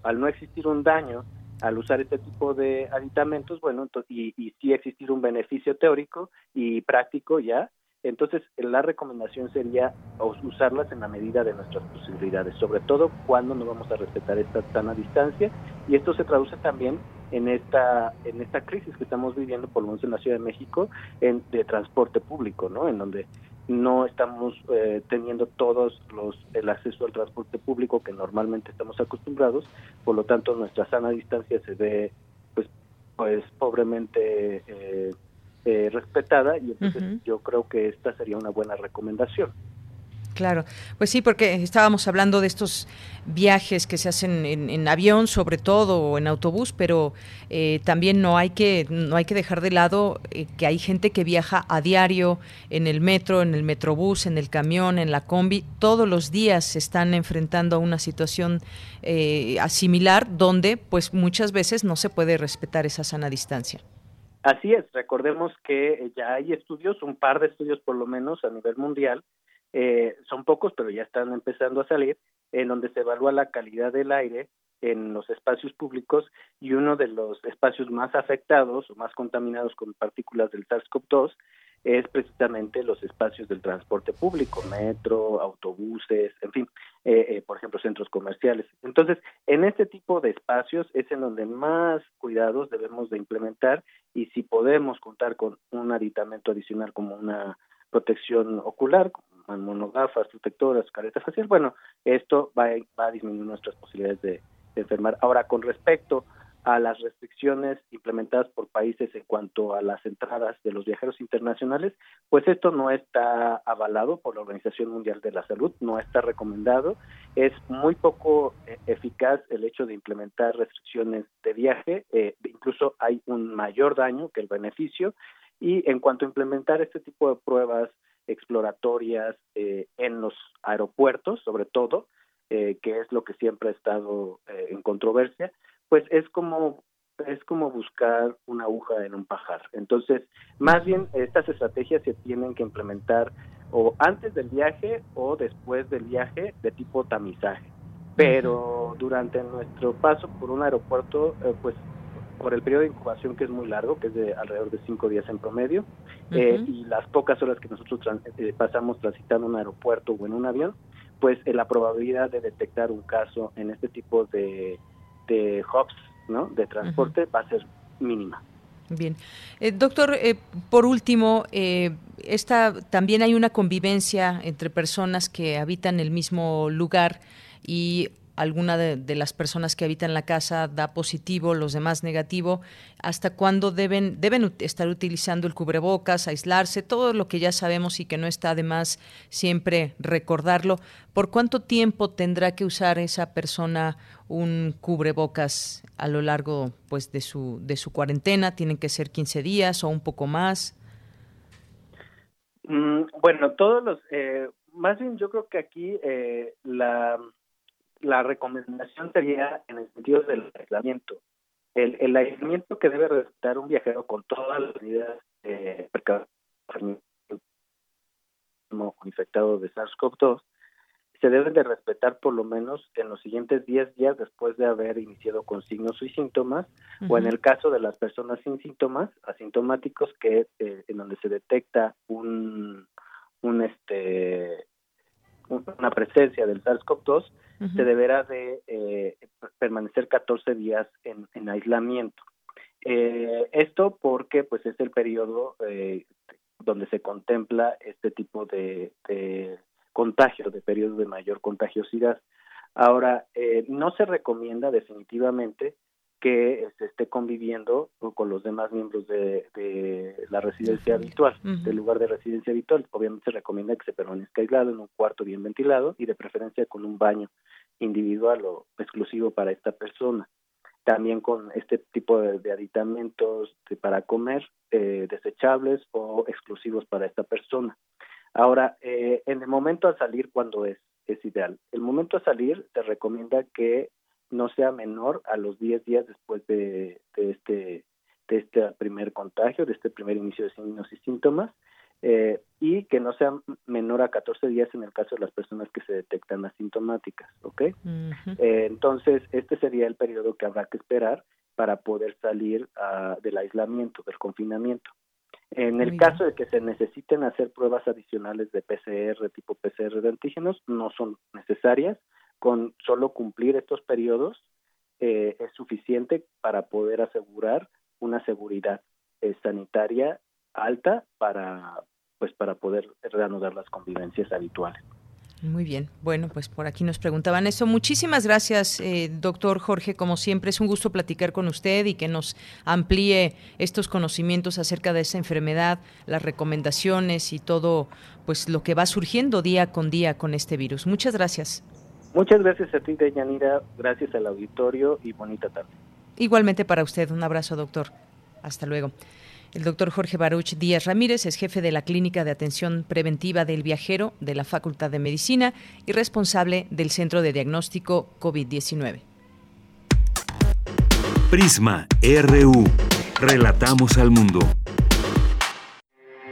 al no existir un daño al usar este tipo de aditamentos, bueno, y, y sí existir un beneficio teórico y práctico ya, entonces, la recomendación sería usarlas en la medida de nuestras posibilidades, sobre todo cuando no vamos a respetar esta sana distancia. Y esto se traduce también en esta en esta crisis que estamos viviendo, por lo menos en la Ciudad de México, en, de transporte público, ¿no? En donde no estamos eh, teniendo todos los el acceso al transporte público que normalmente estamos acostumbrados, por lo tanto nuestra sana distancia se ve pues pues pobremente eh, eh, respetada y entonces yo creo que esta sería una buena recomendación. Claro, pues sí, porque estábamos hablando de estos viajes que se hacen en, avión, sobre todo, o en autobús, pero eh, también no hay que no hay que dejar de lado eh, que hay gente que viaja a diario en el metro, en el metrobús, en el camión, en la combi, todos los días se están enfrentando a una situación eh, similar, donde, pues, muchas veces no se puede respetar esa sana distancia. Así es, recordemos que ya hay estudios, un par de estudios por lo menos a nivel mundial, eh, son pocos, pero ya están empezando a salir, en donde se evalúa la calidad del aire en los espacios públicos y uno de los espacios más afectados o más contaminados con partículas del SARS-CoV-2 es precisamente los espacios del transporte público, metro, autobuses, en fin. eh, eh, por ejemplo, centros comerciales. Entonces, en este tipo de espacios es en donde más cuidados debemos de implementar y si podemos contar con un aditamento adicional como una protección ocular, monogafas, protectoras, careta facial, bueno, esto va, a disminuir nuestras posibilidades de, de enfermar. Ahora, con respecto a las restricciones implementadas por países en cuanto a las entradas de los viajeros internacionales, pues esto no está avalado por la Organización Mundial de la Salud, no está recomendado, es muy poco eh, eficaz el hecho de implementar restricciones de viaje, eh, incluso hay un mayor daño que el beneficio, y en cuanto a implementar este tipo de pruebas exploratorias eh, en los aeropuertos, sobre todo, que es lo que siempre ha estado en controversia, pues es como es como buscar una aguja en un pajar. Entonces, más bien estas estrategias se tienen que implementar o antes del viaje o después del viaje de tipo tamizaje. Pero durante nuestro paso por un aeropuerto, eh, pues por el periodo de incubación que es muy largo, que es de alrededor de cinco días en promedio, eh, y las pocas horas que nosotros eh, pasamos transitando un aeropuerto o en un avión, pues la probabilidad de detectar un caso en este tipo de de hubs ¿no? de transporte va a ser mínima. Bien. Eh, doctor, eh, por último, eh, esta, también hay una convivencia entre personas que habitan el mismo lugar y alguna de, las personas que habitan la casa da positivo, los demás negativo, hasta cuándo deben, deben estar utilizando el cubrebocas, aislarse, todo lo que ya sabemos y que no está de más siempre recordarlo. ¿Por cuánto tiempo tendrá que usar esa persona un cubrebocas a lo largo pues de su, de su cuarentena? ¿Tienen que ser 15 días o un poco más? Mm, bueno, todos los, eh, más bien yo creo que aquí eh, la la recomendación sería en el sentido del aislamiento. El, el aislamiento que debe respetar un viajero con todas las medidas eh, infectado de SARS-CoV-2 se deben de respetar por lo menos en los siguientes 10 días después de haber iniciado con signos y síntomas, o en el caso de las personas sin síntomas, asintomáticos, que eh, en donde se detecta un, un este una presencia del SARS-CoV-2, se deberá de eh, permanecer 14 días en, en aislamiento. Eh, esto porque pues es el periodo eh, donde se contempla este tipo de, de contagio, de periodo de mayor contagiosidad. Ahora, eh, no se recomienda definitivamente que se esté conviviendo con los demás miembros de, la residencia habitual, del lugar de residencia habitual. Obviamente se recomienda que se permanezca aislado en un cuarto bien ventilado y de preferencia con un baño individual o exclusivo para esta persona. También con este tipo de, aditamentos para comer eh, desechables o exclusivos para esta persona. Ahora, eh, en el momento a salir, cuando es? Es ideal. El momento a salir se recomienda que no sea menor a los 10 días después de, este de este primer contagio, de este primer inicio de signos y síntomas, eh, y que no sea menor a 14 días en el caso de las personas que se detectan asintomáticas, ¿ok? Eh, entonces, este sería el periodo que habrá que esperar para poder salir uh, del aislamiento, del confinamiento. En el caso de que se necesiten hacer pruebas adicionales de PCR, tipo PCR de antígenos, no son necesarias, con solo cumplir estos periodos eh, es suficiente para poder asegurar una seguridad eh, sanitaria alta para pues para poder reanudar las convivencias habituales. Muy bien. Bueno, pues por aquí nos preguntaban eso. Muchísimas gracias, eh, doctor Jorge. Como siempre, es un gusto platicar con usted y que nos amplíe estos conocimientos acerca de esa enfermedad, las recomendaciones y todo, pues lo que va surgiendo día con día con este virus. Muchas gracias. Muchas gracias a ti, Deyanira, gracias al auditorio y bonita tarde. Igualmente para usted, un abrazo, doctor. Hasta luego. El doctor Jorge Baruch Díaz Ramírez es jefe de la Clínica de Atención Preventiva del Viajero de la Facultad de Medicina y responsable del Centro de Diagnóstico COVID-19. Prisma RU. Relatamos al mundo.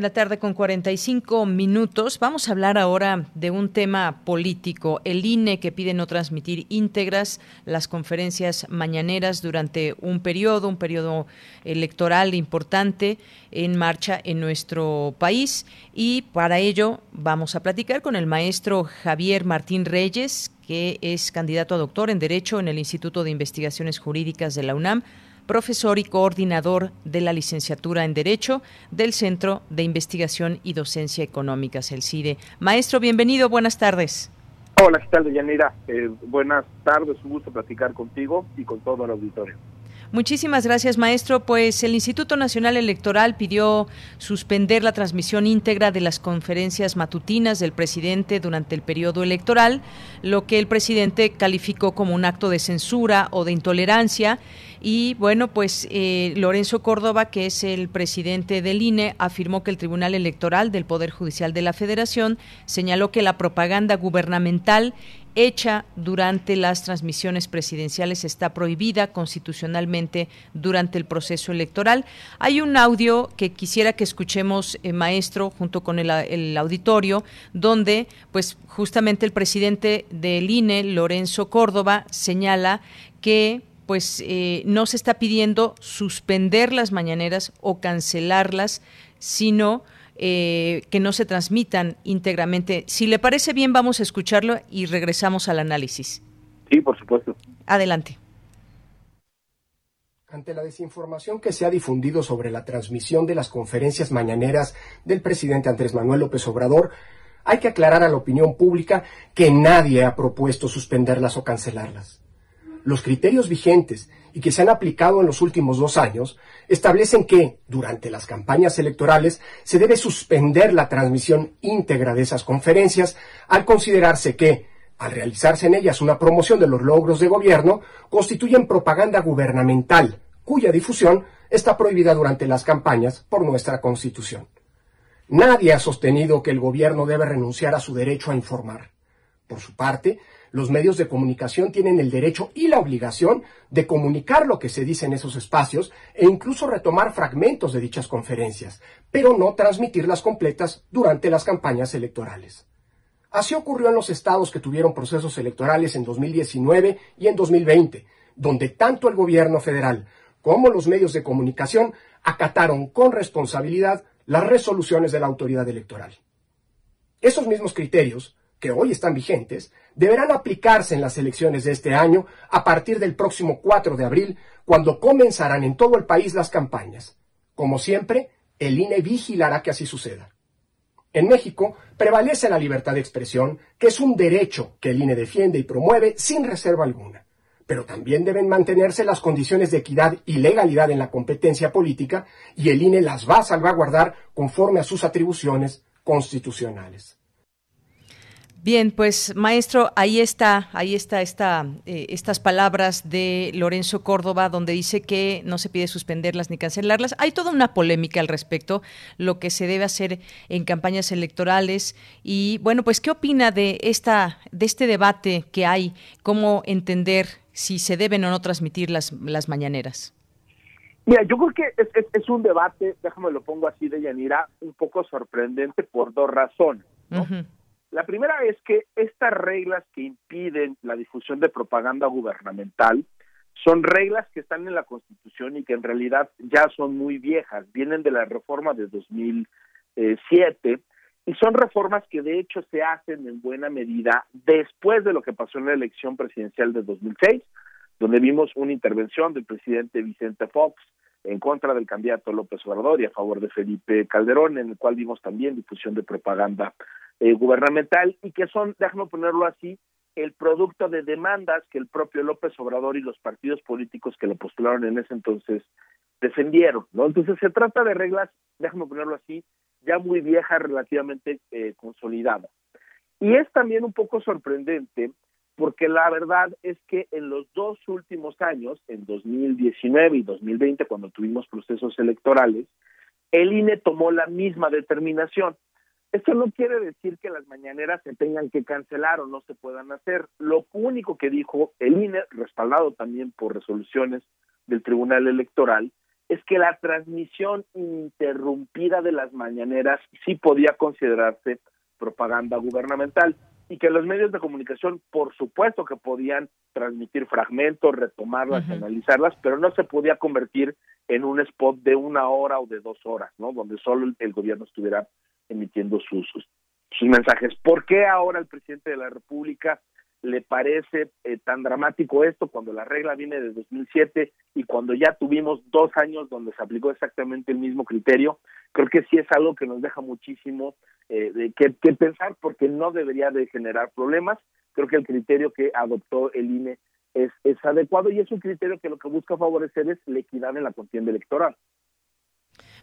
De la tarde con 45 minutos. Vamos a hablar ahora de un tema político. El INE que pide no transmitir íntegras las conferencias mañaneras durante un periodo, un periodo electoral importante en marcha en nuestro país. Y para ello vamos a platicar con el maestro Javier Martín Reyes, que es candidato a doctor en Derecho en el Instituto de Investigaciones Jurídicas de la UNAM profesor y coordinador de la licenciatura en Derecho del Centro de Investigación y Docencia Económicas, el CIDE. Maestro, bienvenido, buenas tardes. Hola, ¿qué tal, Yanira? Eh, buenas tardes, un gusto platicar contigo y con todo el auditorio. Muchísimas gracias, maestro. Pues el Instituto Nacional Electoral pidió suspender la transmisión íntegra de las conferencias matutinas del presidente durante el periodo electoral, lo que el presidente calificó como un acto de censura o de intolerancia. Y bueno, pues eh, Lorenzo Córdoba, que es el presidente del INE, afirmó que el Tribunal Electoral del Poder Judicial de la Federación señaló que la propaganda gubernamental hecha durante las transmisiones presidenciales está prohibida constitucionalmente durante el proceso electoral. Hay un audio que quisiera que escuchemos, eh, maestro, junto con el, el, auditorio, donde, pues, justamente el presidente del INE, Lorenzo Córdoba, señala que pues eh, no se está pidiendo suspender las mañaneras o cancelarlas, sino eh, que no se transmitan íntegramente. Si le parece bien, vamos a escucharlo y regresamos al análisis. Sí, por supuesto. Adelante. Ante la desinformación que se ha difundido sobre la transmisión de las conferencias mañaneras del presidente Andrés Manuel López Obrador, hay que aclarar a la opinión pública que nadie ha propuesto suspenderlas o cancelarlas. Los criterios vigentes y que se han aplicado en los últimos dos años establecen que, durante las campañas electorales, se debe suspender la transmisión íntegra de esas conferencias al considerarse que, al realizarse en ellas una promoción de los logros de gobierno, constituyen propaganda gubernamental, cuya difusión está prohibida durante las campañas por nuestra Constitución. Nadie ha sostenido que el gobierno debe renunciar a su derecho a informar. Por su parte, los medios de comunicación tienen el derecho y la obligación de comunicar lo que se dice en esos espacios e incluso retomar fragmentos de dichas conferencias, pero no transmitirlas completas durante las campañas electorales. Así ocurrió en los estados que tuvieron procesos electorales en 2019 y en 2020, donde tanto el gobierno federal como los medios de comunicación acataron con responsabilidad las resoluciones de la autoridad electoral. Esos mismos criterios que hoy están vigentes, deberán aplicarse en las elecciones de este año a partir del próximo 4 de abril, cuando comenzarán en todo el país las campañas. Como siempre, el INE vigilará que así suceda. En México prevalece la libertad de expresión, que es un derecho que el INE defiende y promueve sin reserva alguna. Pero también deben mantenerse las condiciones de equidad y legalidad en la competencia política y el INE las va a salvaguardar conforme a sus atribuciones constitucionales. Bien, pues maestro, ahí está, ahí está esta, eh, estas palabras de Lorenzo Córdoba, donde dice que no se pide suspenderlas ni cancelarlas. Hay toda una polémica al respecto, lo que se debe hacer en campañas electorales. Y bueno, pues ¿qué opina de esta, de este debate que hay? ¿Cómo entender si se deben o no transmitir las, las mañaneras? Mira, yo creo que es, es, es un debate, déjame lo pongo así de Yanira, un poco sorprendente por dos razones. ¿no? Uh -huh. La primera es que estas reglas que impiden la difusión de propaganda gubernamental son reglas que están en la Constitución y que en realidad ya son muy viejas, vienen de la reforma de 2007 y son reformas que de hecho se hacen en buena medida después de lo que pasó en la elección presidencial de 2006, donde vimos una intervención del presidente Vicente Fox en contra del candidato López Obrador y a favor de Felipe Calderón, en el cual vimos también difusión de propaganda eh, gubernamental y que son, déjame ponerlo así, el producto de demandas que el propio López Obrador y los partidos políticos que lo postularon en ese entonces defendieron, ¿no? Entonces se trata de reglas, déjame ponerlo así, ya muy viejas, relativamente eh, consolidadas. Y es también un poco sorprendente porque la verdad es que en los dos últimos años, en 2019 y 2020, cuando tuvimos procesos electorales, el INE tomó la misma determinación. Esto no quiere decir que las mañaneras se tengan que cancelar o no se puedan hacer. Lo único que dijo el INE, respaldado también por resoluciones del Tribunal Electoral, es que la transmisión interrumpida de las mañaneras sí podía considerarse propaganda gubernamental y que los medios de comunicación, por supuesto que podían transmitir fragmentos, retomarlas, analizarlas, pero no se podía convertir en un spot de una hora o de dos horas, ¿no? Donde solo el, gobierno estuviera emitiendo sus, sus, mensajes. ¿Por qué ahora el presidente de la República le parece eh, tan dramático esto cuando la regla viene de 2007 y cuando ya tuvimos dos años donde se aplicó exactamente el mismo criterio, creo que sí es algo que nos deja muchísimo eh, de que, pensar porque no debería de generar problemas. Creo que el criterio que adoptó el INE es, es adecuado y es un criterio que lo que busca favorecer es la equidad en la contienda electoral.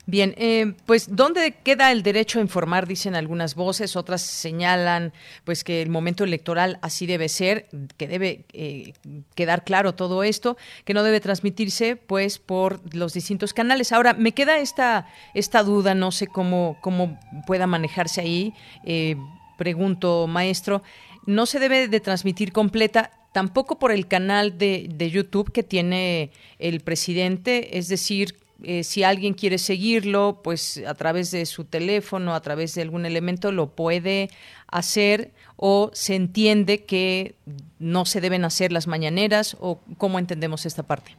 Bien, eh, pues ¿dónde queda el derecho a informar? Dicen algunas voces, otras señalan pues que el momento electoral así debe ser, que debe eh, quedar claro todo esto, que no debe transmitirse pues por los distintos canales. Ahora, me queda esta, esta duda, no sé cómo, cómo pueda manejarse ahí. Eh, pregunto, maestro, ¿no se debe de transmitir completa? Tampoco por el canal de, de YouTube que tiene el presidente, es decir, eh, si alguien quiere seguirlo, pues a través de su teléfono, a través de algún elemento, lo puede hacer o se entiende que no se deben hacer las mañaneras o cómo entendemos esta parte.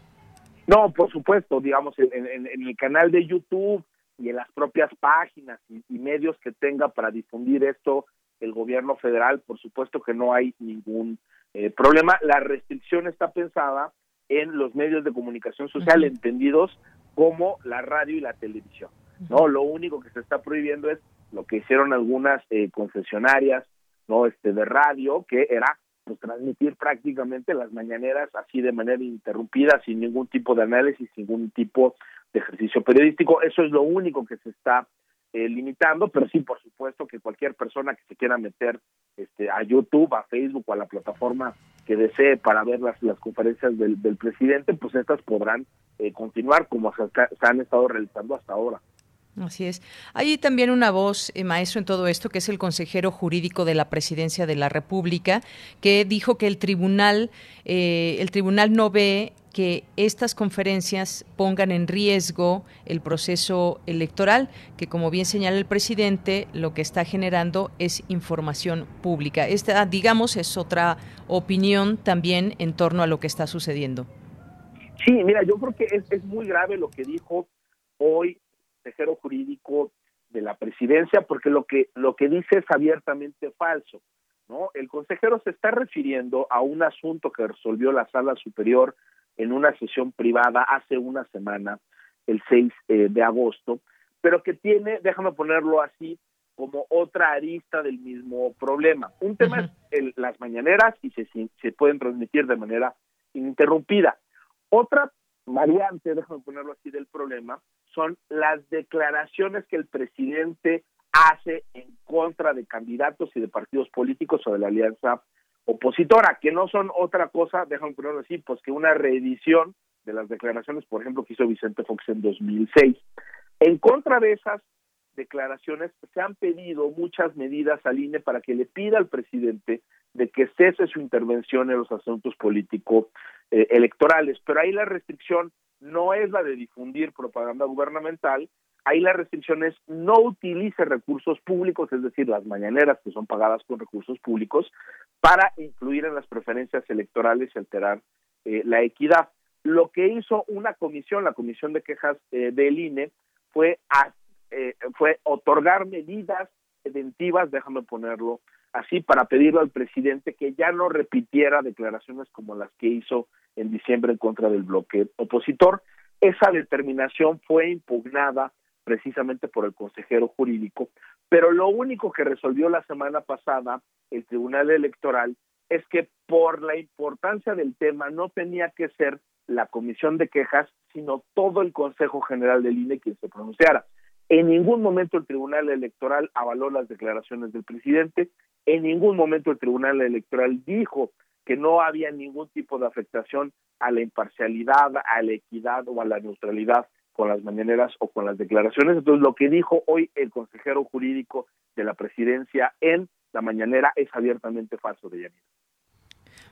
No, por supuesto, digamos, en, el canal de YouTube y en las propias páginas y, medios que tenga para difundir esto el gobierno federal, por supuesto que no hay ningún eh, problema. La restricción está pensada en los medios de comunicación social entendidos como la radio y la televisión. No, lo único que se está prohibiendo es lo que hicieron algunas eh, concesionarias, no, este de radio, que era pues, transmitir prácticamente las mañaneras así de manera interrumpida, sin ningún tipo de análisis, sin ningún tipo de ejercicio periodístico. Eso es lo único que se está eh, limitando, pero sí, por supuesto que cualquier persona que se quiera meter este, a YouTube, a Facebook o a la plataforma que desee para ver las, las conferencias del, del presidente, pues estas podrán eh, continuar como se, han estado realizando hasta ahora. Así es. Hay también una voz, eh, maestro, en todo esto, que es el consejero jurídico de la Presidencia de la República, que dijo que el tribunal, eh, el tribunal no ve que estas conferencias pongan en riesgo el proceso electoral, que como bien señala el presidente, lo que está generando es información pública. Esta, digamos, es otra opinión también en torno a lo que está sucediendo. Sí, mira, yo creo que es, es muy grave lo que dijo hoy el consejero jurídico de la presidencia, porque lo que, lo que dice es abiertamente falso. ¿no? El consejero se está refiriendo a un asunto que resolvió la sala superior en una sesión privada hace una semana, el 6 eh, de agosto, pero que tiene, déjame ponerlo así, como otra arista del mismo problema. Un tema es las mañaneras y se, se pueden transmitir de manera ininterrumpida. Otra variante, déjame ponerlo así, del problema, son las declaraciones que el presidente hace en contra de candidatos y de partidos políticos o de la alianza opositora, que no son otra cosa, déjame ponerlo así, pues que una reedición de las declaraciones, por ejemplo, que hizo Vicente Fox en 2006. En contra de esas declaraciones se han pedido muchas medidas al INE para que le pida al presidente de que cese su intervención en los asuntos políticos eh, electorales, pero ahí la restricción no es la de difundir propaganda gubernamental, ahí la restricción es no utilice recursos públicos, es decir, las mañaneras que son pagadas con recursos públicos, para influir en las preferencias electorales y alterar eh, la equidad. Lo que hizo una comisión, la Comisión de Quejas eh, del INE, fue, eh, fue otorgar medidas preventivas, déjame ponerlo así, para pedirle al presidente que ya no repitiera declaraciones como las que hizo en diciembre en contra del bloque opositor. Esa determinación fue impugnada precisamente por el consejero jurídico, pero lo único que resolvió la semana pasada el Tribunal Electoral es que por la importancia del tema no tenía que ser la comisión de quejas, sino todo el Consejo General del INE quien se pronunciara. En ningún momento el Tribunal Electoral avaló las declaraciones del presidente, en ningún momento el Tribunal Electoral dijo que no había ningún tipo de afectación a la imparcialidad, a la equidad o a la neutralidad con las mañaneras o con las declaraciones. Entonces, lo que dijo hoy el consejero jurídico de la presidencia en la mañanera es abiertamente falso de Yanira.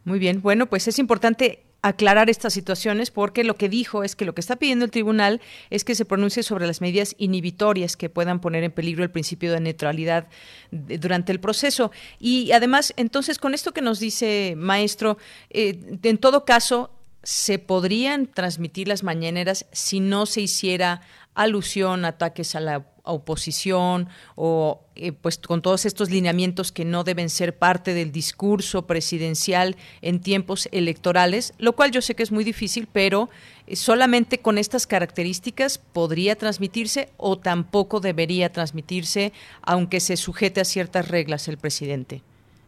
Muy bien, bueno, pues es importante aclarar estas situaciones porque lo que dijo es que lo que está pidiendo el tribunal es que se pronuncie sobre las medidas inhibitorias que puedan poner en peligro el principio de neutralidad durante el proceso. Y además, entonces, con esto que nos dice maestro, eh, en todo caso, se podrían transmitir las mañaneras si no se hiciera alusión, ataques a la oposición o eh, pues con todos estos lineamientos que no deben ser parte del discurso presidencial en tiempos electorales, lo cual yo sé que es muy difícil, pero eh, solamente con estas características podría transmitirse o tampoco debería transmitirse, aunque se sujete a ciertas reglas el presidente.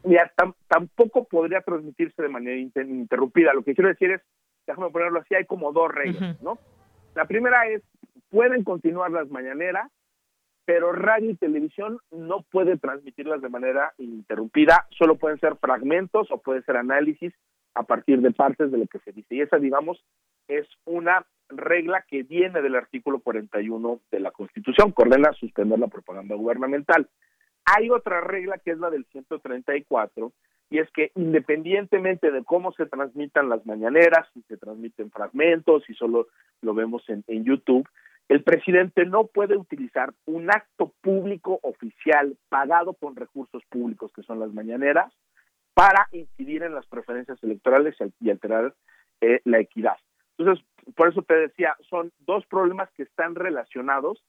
Mira, tampoco podría transmitirse de manera interrumpida. Lo que quiero decir es, déjame ponerlo así, hay como dos reglas, ¿no? La primera es, pueden continuar las mañaneras, pero radio y televisión no puede transmitirlas de manera interrumpida, solo pueden ser fragmentos o puede ser análisis a partir de partes de lo que se dice. Y esa, digamos, es una regla que viene del artículo 41 de la Constitución, que ordena suspender la propaganda gubernamental. Hay otra regla que es la del 134, y es que independientemente de cómo se transmitan las mañaneras, si se transmiten fragmentos, si solo lo vemos en, en YouTube, el presidente no puede utilizar un acto público oficial pagado con recursos públicos, que son las mañaneras, para incidir en las preferencias electorales y alterar eh, la equidad. Entonces, por eso te decía, son dos problemas que están relacionados,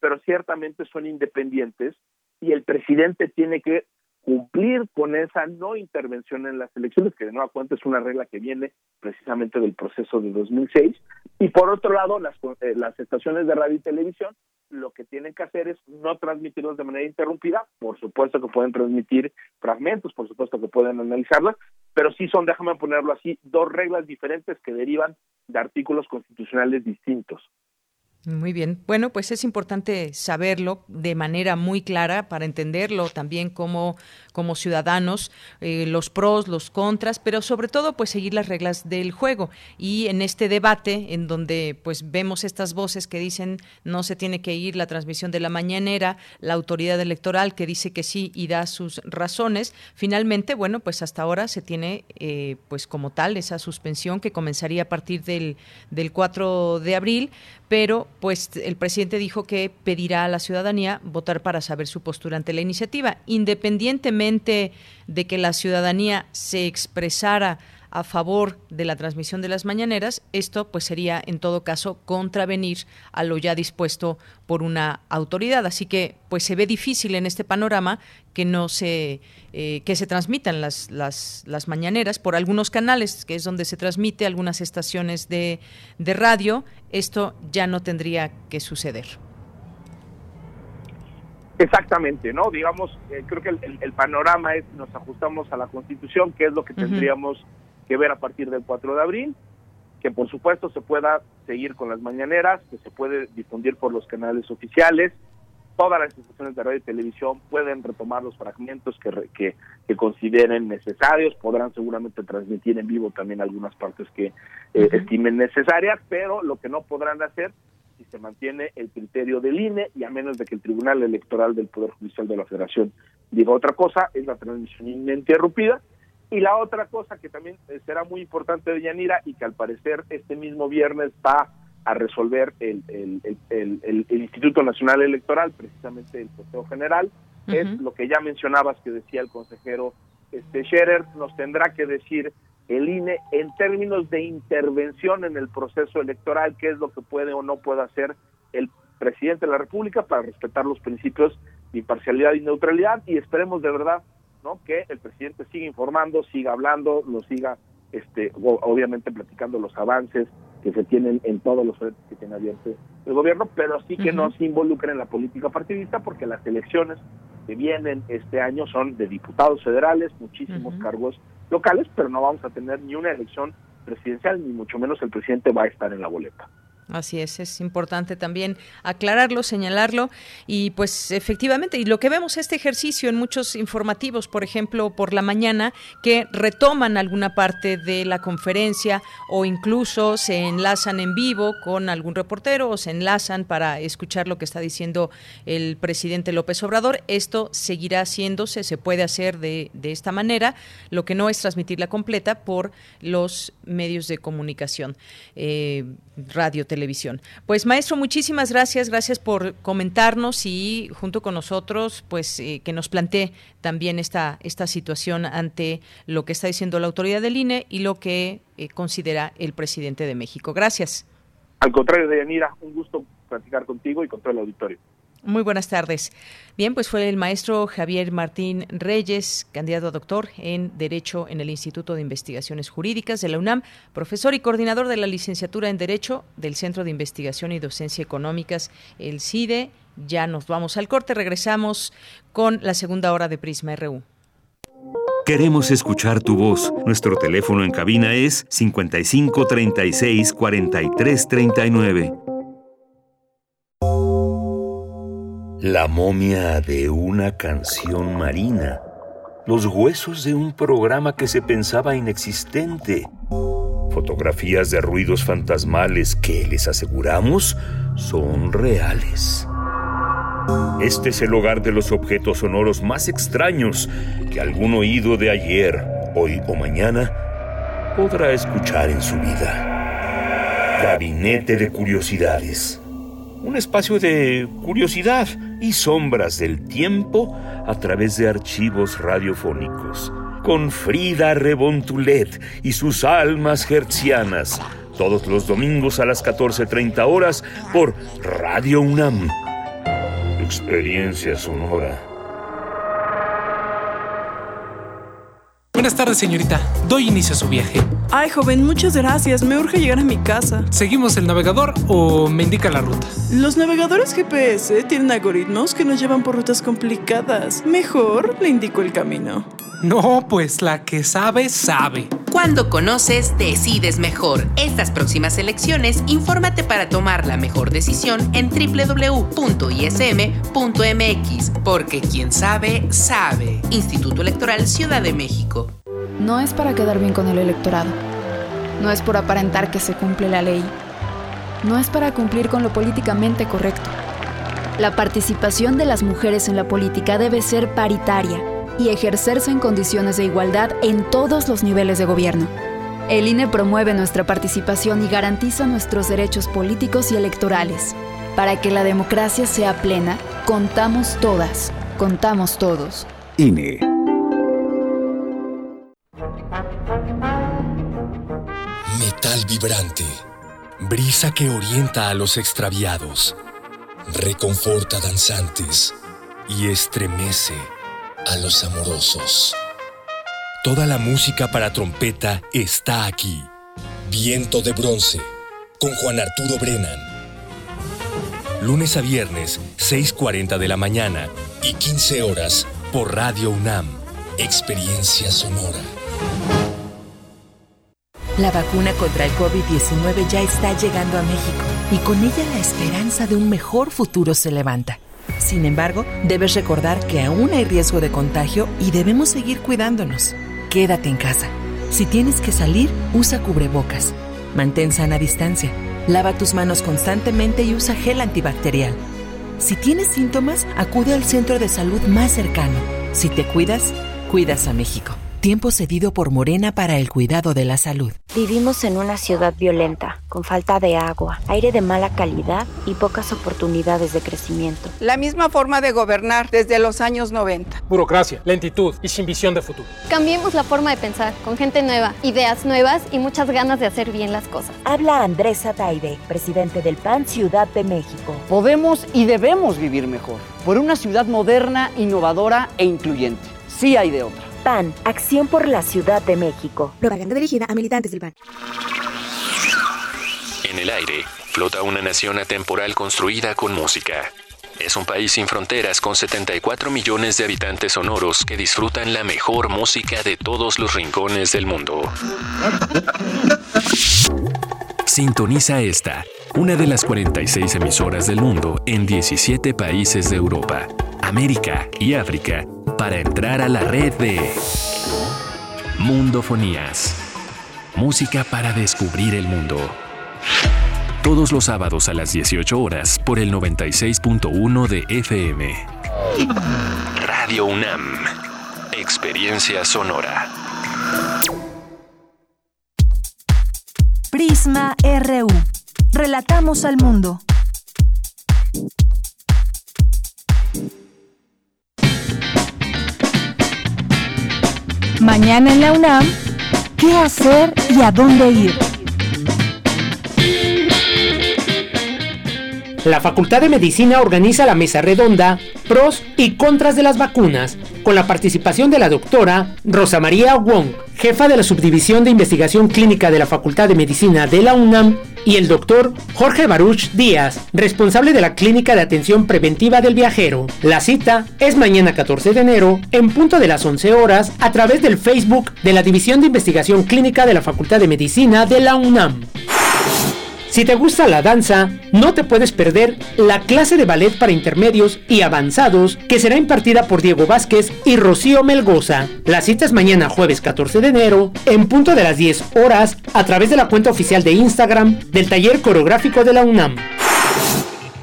pero ciertamente son independientes y el presidente tiene que cumplir con esa no intervención en las elecciones, que de nueva cuenta es una regla que viene precisamente del proceso de 2006. Y por otro lado, las, eh, las estaciones de radio y televisión lo que tienen que hacer es no transmitirlos de manera interrumpida, por supuesto que pueden transmitir fragmentos, por supuesto que pueden analizarlas, pero sí son, déjame ponerlo así, dos reglas diferentes que derivan de artículos constitucionales distintos. Muy bien. Bueno, pues es importante saberlo de manera muy clara para entenderlo también como, como ciudadanos, eh, los pros, los contras, pero sobre todo pues seguir las reglas del juego. Y en este debate, en donde pues vemos estas voces que dicen no se tiene que ir la transmisión de la mañanera, la autoridad electoral que dice que sí y da sus razones, finalmente, bueno, pues hasta ahora se tiene eh, pues como tal esa suspensión que comenzaría a partir del, del 4 de abril, pero pues el presidente dijo que pedirá a la ciudadanía votar para saber su postura ante la iniciativa, independientemente de que la ciudadanía se expresara a favor de la transmisión de las mañaneras, esto pues sería en todo caso contravenir a lo ya dispuesto por una autoridad. Así que pues se ve difícil en este panorama que no se eh, que se transmitan las, las, las, mañaneras por algunos canales, que es donde se transmite algunas estaciones de, de radio. Esto ya no tendría que suceder. Exactamente, ¿no? Digamos, eh, creo que el, el, panorama es, nos ajustamos a la Constitución, que es lo que tendríamos que ver a partir del 4 de abril, que por supuesto se pueda seguir con las mañaneras, que se puede difundir por los canales oficiales, todas las instituciones de radio y televisión pueden retomar los fragmentos que, que, que consideren necesarios, podrán seguramente transmitir en vivo también algunas partes que eh, estimen necesarias, pero lo que no podrán hacer si se mantiene el criterio del INE y a menos de que el Tribunal Electoral del Poder Judicial de la Federación diga otra cosa, es la transmisión ininterrumpida y la otra cosa que también eh, será muy importante de Yanira y que al parecer este mismo viernes va a resolver el, el, Instituto Nacional Electoral, precisamente el Consejo General, es lo que ya mencionabas que decía el consejero este Scherer, nos tendrá que decir el INE en términos de intervención en el proceso electoral, qué es lo que puede o no puede hacer el presidente de la República para respetar los principios de imparcialidad y neutralidad y esperemos de verdad ¿no? Que el presidente siga informando, siga hablando, lo siga, este, obviamente platicando los avances que se tienen en todos los frentes que tiene abierto el gobierno, pero sí que no se involucren en la política partidista porque las elecciones que vienen este año son de diputados federales, muchísimos cargos locales, pero no vamos a tener ni una elección presidencial, ni mucho menos el presidente va a estar en la boleta. Así es, es importante también aclararlo, señalarlo y pues efectivamente, y lo que vemos este ejercicio en muchos informativos, por ejemplo, por la mañana, que retoman alguna parte de la conferencia o incluso se enlazan en vivo con algún reportero o se enlazan para escuchar lo que está diciendo el presidente López Obrador. Esto seguirá haciéndose, se puede hacer de, de esta manera, lo que no es transmitirla completa por los medios de comunicación, eh, radio, televisión. Pues maestro, muchísimas gracias, gracias por comentarnos y junto con nosotros, pues eh, que nos plantee también esta, esta situación ante lo que está diciendo la autoridad del INE y lo que eh, considera el presidente de México. Gracias. Al contrario, Deyanira, un gusto platicar contigo y con todo el auditorio. Muy buenas tardes. Bien, pues fue el maestro Javier Martín Reyes, candidato a doctor en Derecho en el Instituto de Investigaciones Jurídicas de la UNAM, profesor y coordinador de la licenciatura en Derecho del Centro de Investigación y Docencia Económicas, el CIDE. Ya nos vamos al corte, regresamos con la segunda hora de Prisma RU. Queremos escuchar tu voz. Nuestro teléfono en cabina es 55 36 43 39. La momia de una canción marina. Los huesos de un programa que se pensaba inexistente. Fotografías de ruidos fantasmales que, les aseguramos, son reales. Este es el hogar de los objetos sonoros más extraños que algún oído de ayer, hoy o mañana podrá escuchar en su vida. Gabinete de Curiosidades. Un espacio de curiosidad y sombras del tiempo a través de archivos radiofónicos. Con Frida Rebontulet y sus almas hertzianas. Todos los domingos a las 14.30 horas por Radio UNAM. Experiencia sonora. Buenas tardes, señorita. Doy inicio a su viaje. Ay, joven, muchas gracias. Me urge llegar a mi casa. ¿Seguimos el navegador o me indica la ruta? Los navegadores GPS tienen algoritmos que nos llevan por rutas complicadas. Mejor le indico el camino. No, pues la que sabe, sabe. Cuando conoces, decides mejor. Estas próximas elecciones, infórmate para tomar la mejor decisión en www.ism.mx, porque quien sabe, sabe. Instituto Electoral Ciudad de México. No es para quedar bien con el electorado. No es por aparentar que se cumple la ley. No es para cumplir con lo políticamente correcto. La participación de las mujeres en la política debe ser paritaria y ejercerse en condiciones de igualdad en todos los niveles de gobierno. El INE promueve nuestra participación y garantiza nuestros derechos políticos y electorales. Para que la democracia sea plena, contamos todas, contamos todos. INE. Metal vibrante, brisa que orienta a los extraviados, reconforta danzantes y estremece a los amorosos. Toda la música para trompeta está aquí. Viento de bronce, con Juan Arturo Brennan. Lunes a viernes, 6.40 de la mañana y 15 horas por Radio UNAM. Experiencia sonora. La vacuna contra el COVID-19 ya está llegando a México y con ella la esperanza de un mejor futuro se levanta. Sin embargo, debes recordar que aún hay riesgo de contagio y debemos seguir cuidándonos. Quédate en casa. Si tienes que salir, usa cubrebocas. Mantén sana distancia. Lava tus manos constantemente y usa gel antibacterial. Si tienes síntomas, acude al centro de salud más cercano. Si te cuidas, cuidas a México. Tiempo cedido por Morena para el cuidado de la salud. Vivimos en una ciudad violenta, con falta de agua, aire de mala calidad y pocas oportunidades de crecimiento. La misma forma de gobernar desde los años 90. Burocracia, lentitud y sin visión de futuro. Cambiemos la forma de pensar, con gente nueva, ideas nuevas y muchas ganas de hacer bien las cosas. Habla Andrés Ataide, presidente del PAN Ciudad de México. Podemos y debemos vivir mejor, por una ciudad moderna, innovadora e incluyente. Sí hay de otra. PAN, Acción por la Ciudad de México. Propaganda dirigida a militantes del PAN. En el aire, flota una nación atemporal construida con música. Es un país sin fronteras con 74 millones de habitantes sonoros que disfrutan la mejor música de todos los rincones del mundo. Sintoniza esta una de las 46 emisoras del mundo en 17 países de Europa, América y África, para entrar a la red de Mundofonías. Música para descubrir el mundo. Todos los sábados a las 18 horas por el 96.1 de FM. Radio UNAM. Experiencia sonora. Prisma RU. Relatamos al mundo. Mañana en la UNAM, ¿qué hacer y a dónde ir? La Facultad de Medicina organiza la mesa redonda Pros y Contras de las Vacunas, con la participación de la doctora Rosa María Wong, jefa de la Subdivisión de Investigación Clínica de la Facultad de Medicina de la UNAM, y el doctor Jorge Baruch Díaz, responsable de la Clínica de Atención Preventiva del Viajero. La cita es mañana 14 de enero, en punto de las 11 horas, a través del Facebook de la División de Investigación Clínica de la Facultad de Medicina de la UNAM. Si te gusta la danza, no te puedes perder la clase de ballet para intermedios y avanzados que será impartida por Diego Vázquez y Rocío Melgoza. La cita es mañana jueves 14 de enero, en punto de las 10 horas, a través de la cuenta oficial de Instagram del taller coreográfico de la UNAM.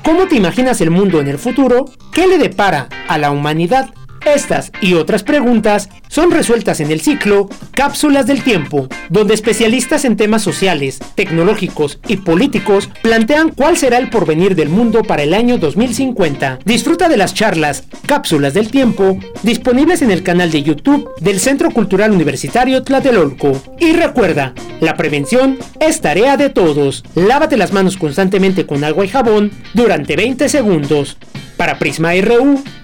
¿Cómo te imaginas el mundo en el futuro? ¿Qué le depara a la humanidad? Estas y otras preguntas son resueltas en el ciclo Cápsulas del Tiempo, donde especialistas en temas sociales, tecnológicos y políticos plantean cuál será el porvenir del mundo para el año 2050. Disfruta de las charlas Cápsulas del Tiempo disponibles en el canal de YouTube del Centro Cultural Universitario Tlatelolco. Y recuerda, la prevención es tarea de todos. Lávate las manos constantemente con agua y jabón durante 20 segundos. Para Prisma RU,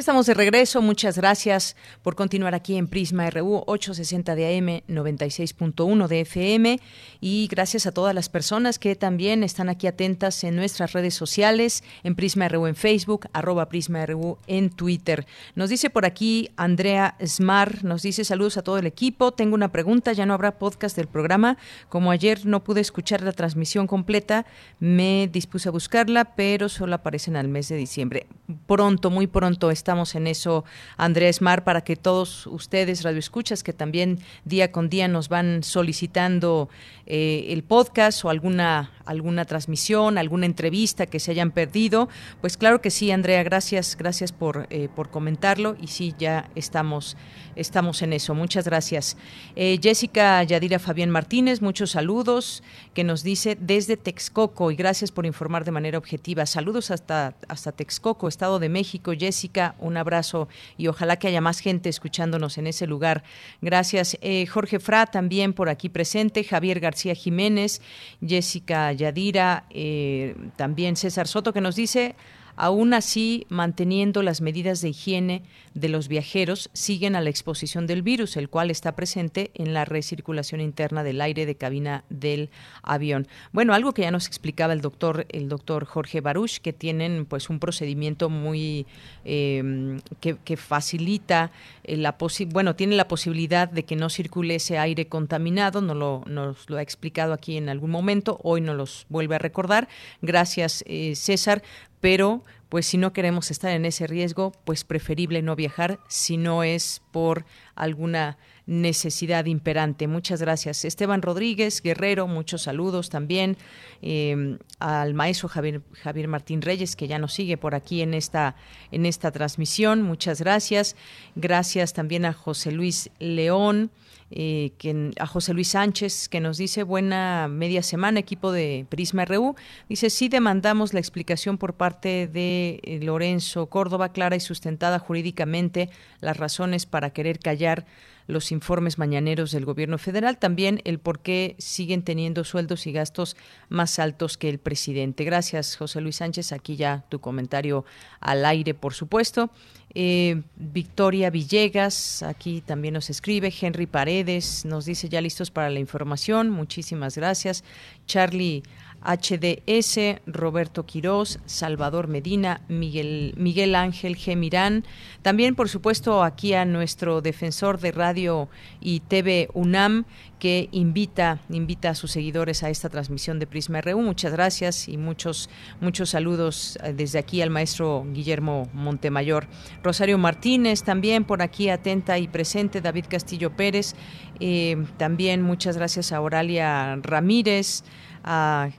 Estamos de regreso. Muchas gracias por continuar aquí en Prisma RU 860 de AM 96.1 de FM y gracias a todas las personas que también están aquí atentas en nuestras redes sociales, en Prisma RU en Facebook, arroba Prisma RU en Twitter. Nos dice por aquí Andrea Smar, nos dice saludos a todo el equipo. Tengo una pregunta, ya no habrá podcast del programa. Como ayer no pude escuchar la transmisión completa, me dispuse a buscarla, pero solo aparece en el mes de diciembre. Pronto, muy pronto está estamos en eso, Andrés Mar, para que todos ustedes, radioescuchas, que también día con día nos van solicitando eh, el podcast o alguna, alguna transmisión, alguna entrevista que se hayan perdido, pues claro que sí, Andrea, gracias, gracias por, eh, por comentarlo y sí, ya estamos, estamos en eso. Muchas gracias. Eh, Jessica Yadira Fabián Martínez, muchos saludos, que nos dice desde Texcoco y gracias por informar de manera objetiva. Saludos hasta, hasta Texcoco, Estado de México. Jessica, un abrazo y ojalá que haya más gente escuchándonos en ese lugar. Gracias. Jorge Fra también por aquí presente, Javier García Jiménez, Jessica Yadira, eh, también César Soto, que nos dice, aún así, manteniendo las medidas de higiene, de los viajeros siguen a la exposición del virus, el cual está presente en la recirculación interna del aire de cabina del avión. Bueno, algo que ya nos explicaba el doctor, el doctor Jorge Baruch, que tienen pues un procedimiento muy em, que, facilita eh, la bueno, tiene la posibilidad de que no circule ese aire contaminado, no lo, nos lo ha explicado aquí en algún momento, hoy nos los vuelve a recordar. Gracias, eh, César, pero pues si no queremos estar en ese riesgo, pues preferible no viajar si no es por alguna necesidad imperante. Muchas gracias. Esteban Rodríguez, Guerrero, muchos saludos también. Eh, al maestro Javier, Javier Martín Reyes, que ya nos sigue por aquí en esta, en esta transmisión. Muchas gracias. Gracias también a José Luis León eh, que, a José Luis Sánchez, que nos dice buena media semana, equipo de Prisma RU. Dice, sí demandamos la explicación por parte de eh, Lorenzo Córdoba, clara y sustentada jurídicamente, las razones para querer callar los informes mañaneros del gobierno federal, también el por qué siguen teniendo sueldos y gastos más altos que el presidente. Gracias, José Luis Sánchez. Aquí ya tu comentario al aire, por supuesto. Eh, Victoria Villegas, aquí también nos escribe. Henry Paredes nos dice ya listos para la información. Muchísimas gracias. Charlie HDS, Roberto Quirós, Salvador Medina, Miguel, Miguel Ángel G. Mirán. También, por supuesto, aquí a nuestro defensor de radio y TV UNAM, que invita, invita a sus seguidores a esta transmisión de Prisma RU. Muchas gracias y muchos, muchos saludos eh, desde aquí al maestro Guillermo Montemayor. Rosario Martínez también por aquí atenta y presente, David Castillo Pérez. Eh, también muchas gracias a Oralia Ramírez, a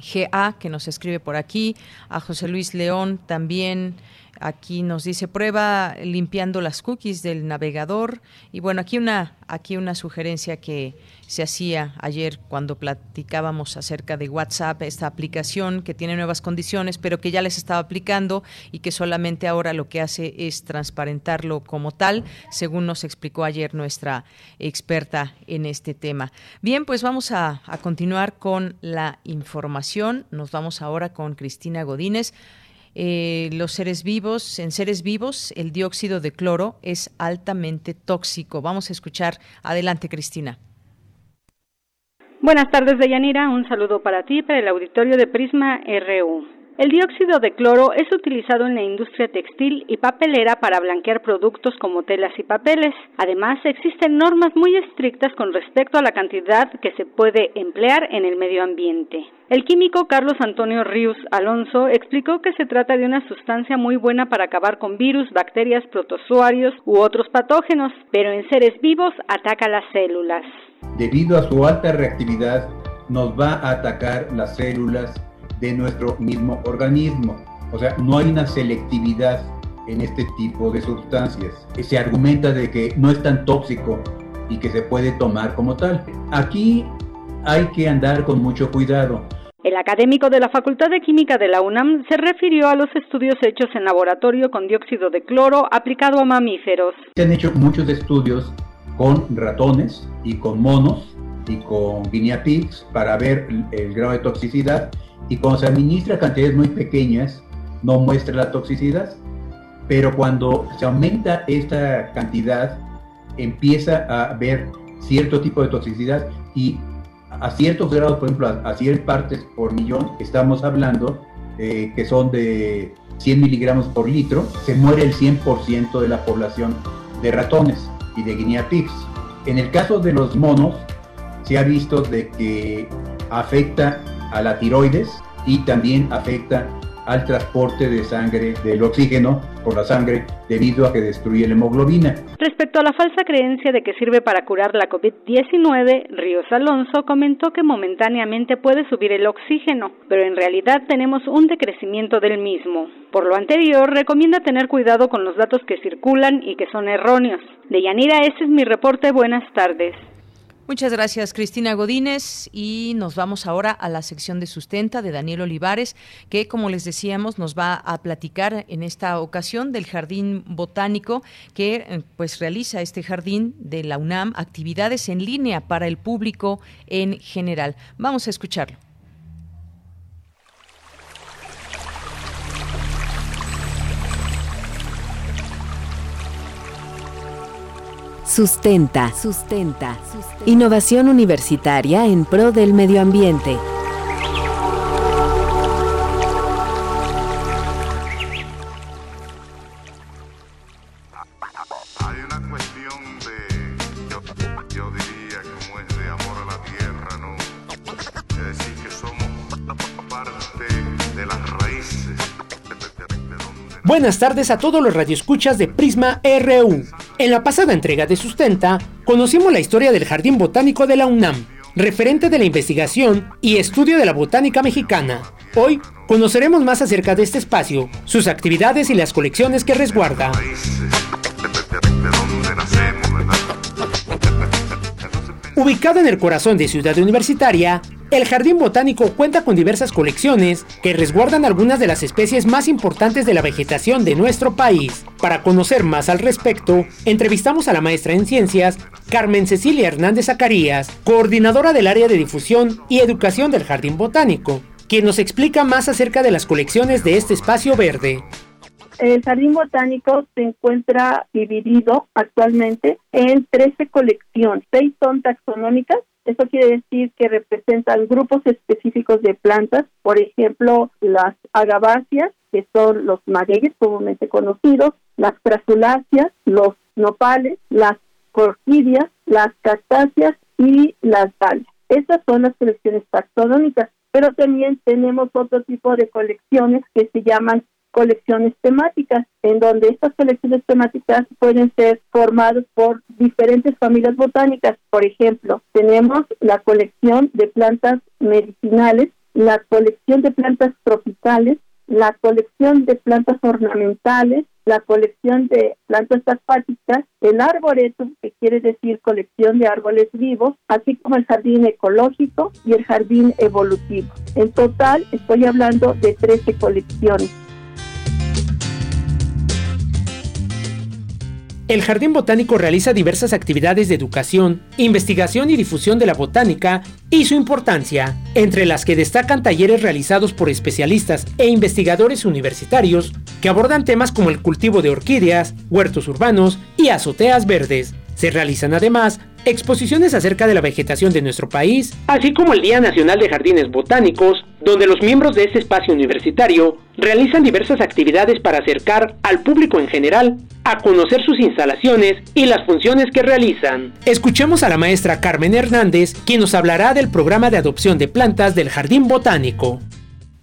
GA que nos escribe por aquí, a José Luis León también. Aquí nos dice prueba limpiando las cookies del navegador y bueno, aquí una aquí una sugerencia que se hacía ayer cuando platicábamos acerca de WhatsApp, esta aplicación que tiene nuevas condiciones, pero que ya les estaba aplicando y que solamente ahora lo que hace es transparentarlo como tal, según nos explicó ayer nuestra experta en este tema. Bien, pues vamos a, a continuar con la información. Nos vamos ahora con Cristina Godínez. Eh, los seres vivos, en seres vivos, el dióxido de cloro es altamente tóxico. Vamos a escuchar. Adelante, Cristina. Buenas tardes, Deyanira. Un saludo para ti, para el auditorio de Prisma RU. El dióxido de cloro es utilizado en la industria textil y papelera para blanquear productos como telas y papeles. Además, existen normas muy estrictas con respecto a la cantidad que se puede emplear en el medio ambiente. El químico Carlos Antonio Ríos Alonso explicó que se trata de una sustancia muy buena para acabar con virus, bacterias, protozoarios u otros patógenos, pero en seres vivos ataca las células. Debido a su alta reactividad, nos va a atacar las células de nuestro mismo organismo. O sea, no hay una selectividad en este tipo de sustancias. Se argumenta de que no es tan tóxico y que se puede tomar como tal. Aquí hay que andar con mucho cuidado. El académico de la Facultad de Química de la UNAM se refirió a los estudios hechos en laboratorio con dióxido de cloro aplicado a mamíferos. Se han hecho muchos estudios con ratones y con monos y con guinea pigs para ver el grado de toxicidad. Y cuando se administra cantidades muy pequeñas no muestra la toxicidad, pero cuando se aumenta esta cantidad empieza a haber cierto tipo de toxicidad. Y a ciertos grados, por ejemplo, a, 100 partes por millón, estamos hablando eh, que son de 100 miligramos por litro, se muere el 100% de la población de ratones y de guinea pigs. En el caso de los monos, se ha visto de que afecta a la tiroides y también afecta al transporte de sangre, del oxígeno por la sangre debido a que destruye la hemoglobina. Respecto a la falsa creencia de que sirve para curar la COVID-19, Ríos Alonso comentó que momentáneamente puede subir el oxígeno, pero en realidad tenemos un decrecimiento del mismo. Por lo anterior, recomienda tener cuidado con los datos que circulan y que son erróneos. De Yanira, ese es mi reporte. Buenas tardes. Muchas gracias, Cristina Godínez. Y nos vamos ahora a la sección de sustenta de Daniel Olivares, que, como les decíamos, nos va a platicar en esta ocasión del Jardín Botánico, que eh, pues realiza este jardín de la UNAM actividades en línea para el público en general. Vamos a escucharlo. Sustenta. Sustenta. Innovación universitaria en pro del medio ambiente. Buenas tardes a todos los radioescuchas de Prisma RU. En la pasada entrega de Sustenta, conocimos la historia del Jardín Botánico de la UNAM, referente de la investigación y estudio de la botánica mexicana. Hoy conoceremos más acerca de este espacio, sus actividades y las colecciones que resguarda. Ubicado en el corazón de Ciudad Universitaria, el Jardín Botánico cuenta con diversas colecciones que resguardan algunas de las especies más importantes de la vegetación de nuestro país. Para conocer más al respecto, entrevistamos a la maestra en ciencias, Carmen Cecilia Hernández Zacarías, coordinadora del área de difusión y educación del Jardín Botánico, quien nos explica más acerca de las colecciones de este espacio verde. El jardín botánico se encuentra dividido actualmente en 13 colecciones. Seis son taxonómicas, Eso quiere decir que representan grupos específicos de plantas, por ejemplo, las agaváceas, que son los magueyes comúnmente conocidos, las crasuláceas, los nopales, las orquídeas, las cactáceas y las dalias. Estas son las colecciones taxonómicas, pero también tenemos otro tipo de colecciones que se llaman colecciones temáticas, en donde estas colecciones temáticas pueden ser formadas por diferentes familias botánicas. Por ejemplo, tenemos la colección de plantas medicinales, la colección de plantas tropicales, la colección de plantas ornamentales, la colección de plantas acuáticas, el arboretum, que quiere decir colección de árboles vivos, así como el jardín ecológico y el jardín evolutivo. En total estoy hablando de 13 colecciones. El Jardín Botánico realiza diversas actividades de educación, investigación y difusión de la botánica y su importancia, entre las que destacan talleres realizados por especialistas e investigadores universitarios que abordan temas como el cultivo de orquídeas, huertos urbanos y azoteas verdes. Se realizan además exposiciones acerca de la vegetación de nuestro país, así como el Día Nacional de Jardines Botánicos, donde los miembros de este espacio universitario realizan diversas actividades para acercar al público en general a conocer sus instalaciones y las funciones que realizan. Escuchemos a la maestra Carmen Hernández, quien nos hablará del programa de adopción de plantas del Jardín Botánico.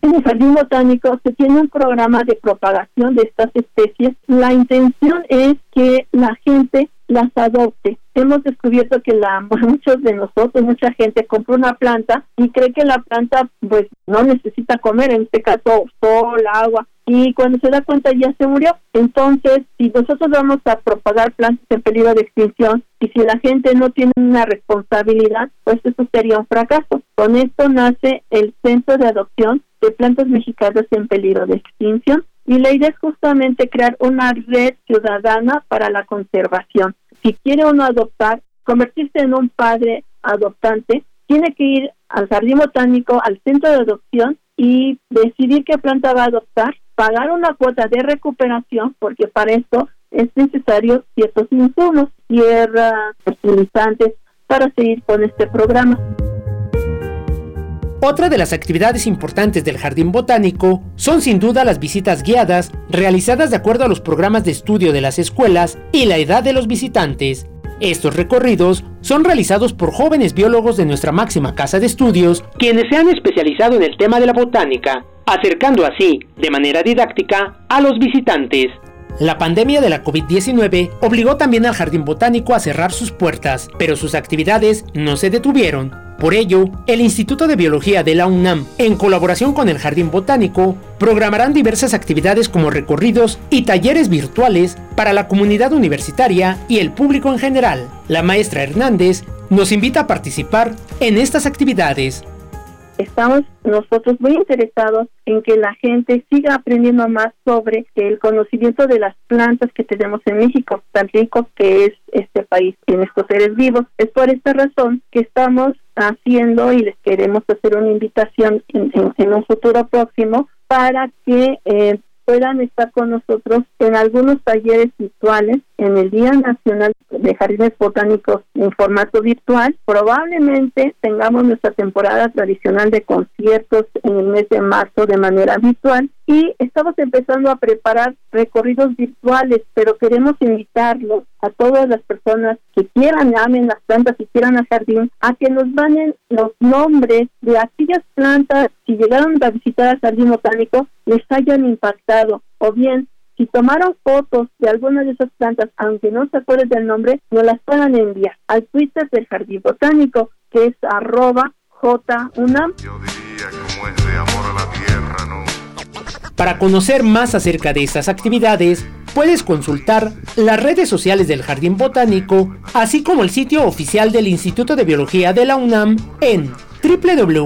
En el Jardín Botánico se tiene un programa de propagación de estas especies. La intención es que la gente las adopte. Hemos descubierto que la <laughs> muchos de nosotros, mucha gente compra una planta y cree que la planta pues no necesita comer, en este caso sol, agua, y cuando se da cuenta ya se murió. Entonces, si nosotros vamos a propagar plantas en peligro de extinción y si la gente no tiene una responsabilidad, pues eso sería un fracaso. Con esto nace el Centro de Adopción de Plantas Mexicanas en Peligro de Extinción y la idea es justamente crear una red ciudadana para la conservación. Si quiere uno adoptar, convertirse en un padre adoptante, tiene que ir al jardín botánico, al centro de adopción y decidir qué planta va a adoptar, pagar una cuota de recuperación, porque para esto es necesario ciertos insumos, tierra, fertilizantes, para seguir con este programa. Otra de las actividades importantes del Jardín Botánico son sin duda las visitas guiadas realizadas de acuerdo a los programas de estudio de las escuelas y la edad de los visitantes. Estos recorridos son realizados por jóvenes biólogos de nuestra máxima casa de estudios, quienes se han especializado en el tema de la botánica, acercando así, de manera didáctica, a los visitantes. La pandemia de la COVID-19 obligó también al Jardín Botánico a cerrar sus puertas, pero sus actividades no se detuvieron por ello, el Instituto de Biología de la UNAM, en colaboración con el Jardín Botánico, programarán diversas actividades como recorridos y talleres virtuales para la comunidad universitaria y el público en general. La maestra Hernández nos invita a participar en estas actividades estamos nosotros muy interesados en que la gente siga aprendiendo más sobre el conocimiento de las plantas que tenemos en México, tan rico que es este país en estos seres vivos. Es por esta razón que estamos haciendo y les queremos hacer una invitación en, un futuro próximo para que eh, puedan estar con nosotros en algunos talleres virtuales en el Día Nacional de Jardines Botánicos en formato virtual. Probablemente tengamos nuestra temporada tradicional de conciertos en el mes de marzo de manera virtual y estamos empezando a preparar recorridos virtuales, pero queremos invitarlos a todas las personas que quieran, amen las plantas y quieran al jardín, a que nos manden los nombres de aquellas plantas que llegaron a visitar al jardín botánico, les hayan impactado, o bien si tomaron fotos de alguna de esas plantas, aunque no se acuerden del nombre, nos las puedan enviar al Twitter del Jardín Botánico, que es arroba junam. Para conocer más acerca de estas actividades, puedes consultar las redes sociales del Jardín Botánico, así como el sitio oficial del Instituto de Biología de la UNAM en www.ib.unam.mx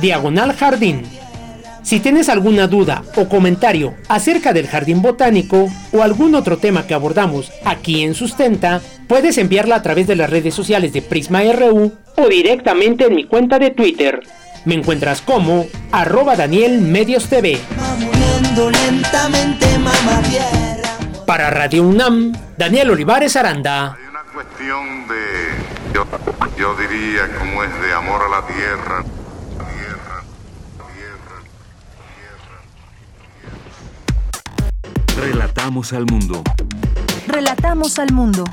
diagonal jardín. Si tienes alguna duda o comentario acerca del jardín botánico o algún otro tema que abordamos aquí en Sustenta, puedes enviarla a través de las redes sociales de Prisma RU o directamente en mi cuenta de Twitter. Me encuentras como arroba Daniel Medios TV. Para Radio UNAM, Daniel Olivares Aranda. Cuestión de, yo, yo diría como es de amor a la. Tierra, Relatamos al mundo. Relatamos al mundo.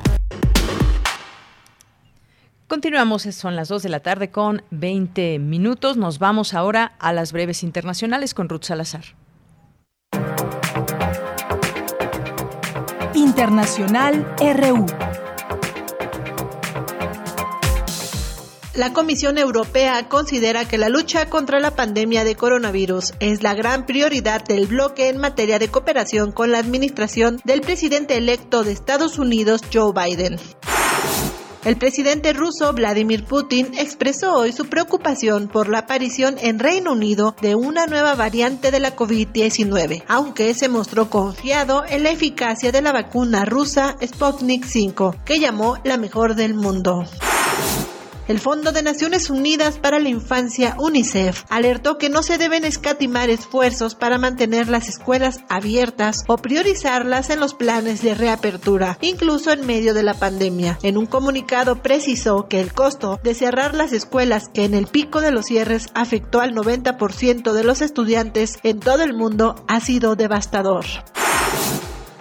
Continuamos, son las 2 de la tarde con 20 minutos. Nos vamos ahora a las breves internacionales con Ruth Salazar. Internacional RU. La Comisión Europea considera que la lucha contra la pandemia de coronavirus es la gran prioridad del bloque en materia de cooperación con la administración del presidente electo de Estados Unidos, Joe Biden. El presidente ruso Vladimir Putin expresó hoy su preocupación por la aparición en Reino Unido de una nueva variante de la COVID-19, aunque se mostró confiado en la eficacia de la vacuna rusa Sputnik 5, que llamó la mejor del mundo. El Fondo de Naciones Unidas para la Infancia, UNICEF, alertó que no se deben escatimar esfuerzos para mantener las escuelas abiertas o priorizarlas en los planes de reapertura, incluso en medio de la pandemia. En un comunicado precisó que el costo de cerrar las escuelas que en el pico de los cierres afectó al 90% de los estudiantes en todo el mundo ha sido devastador.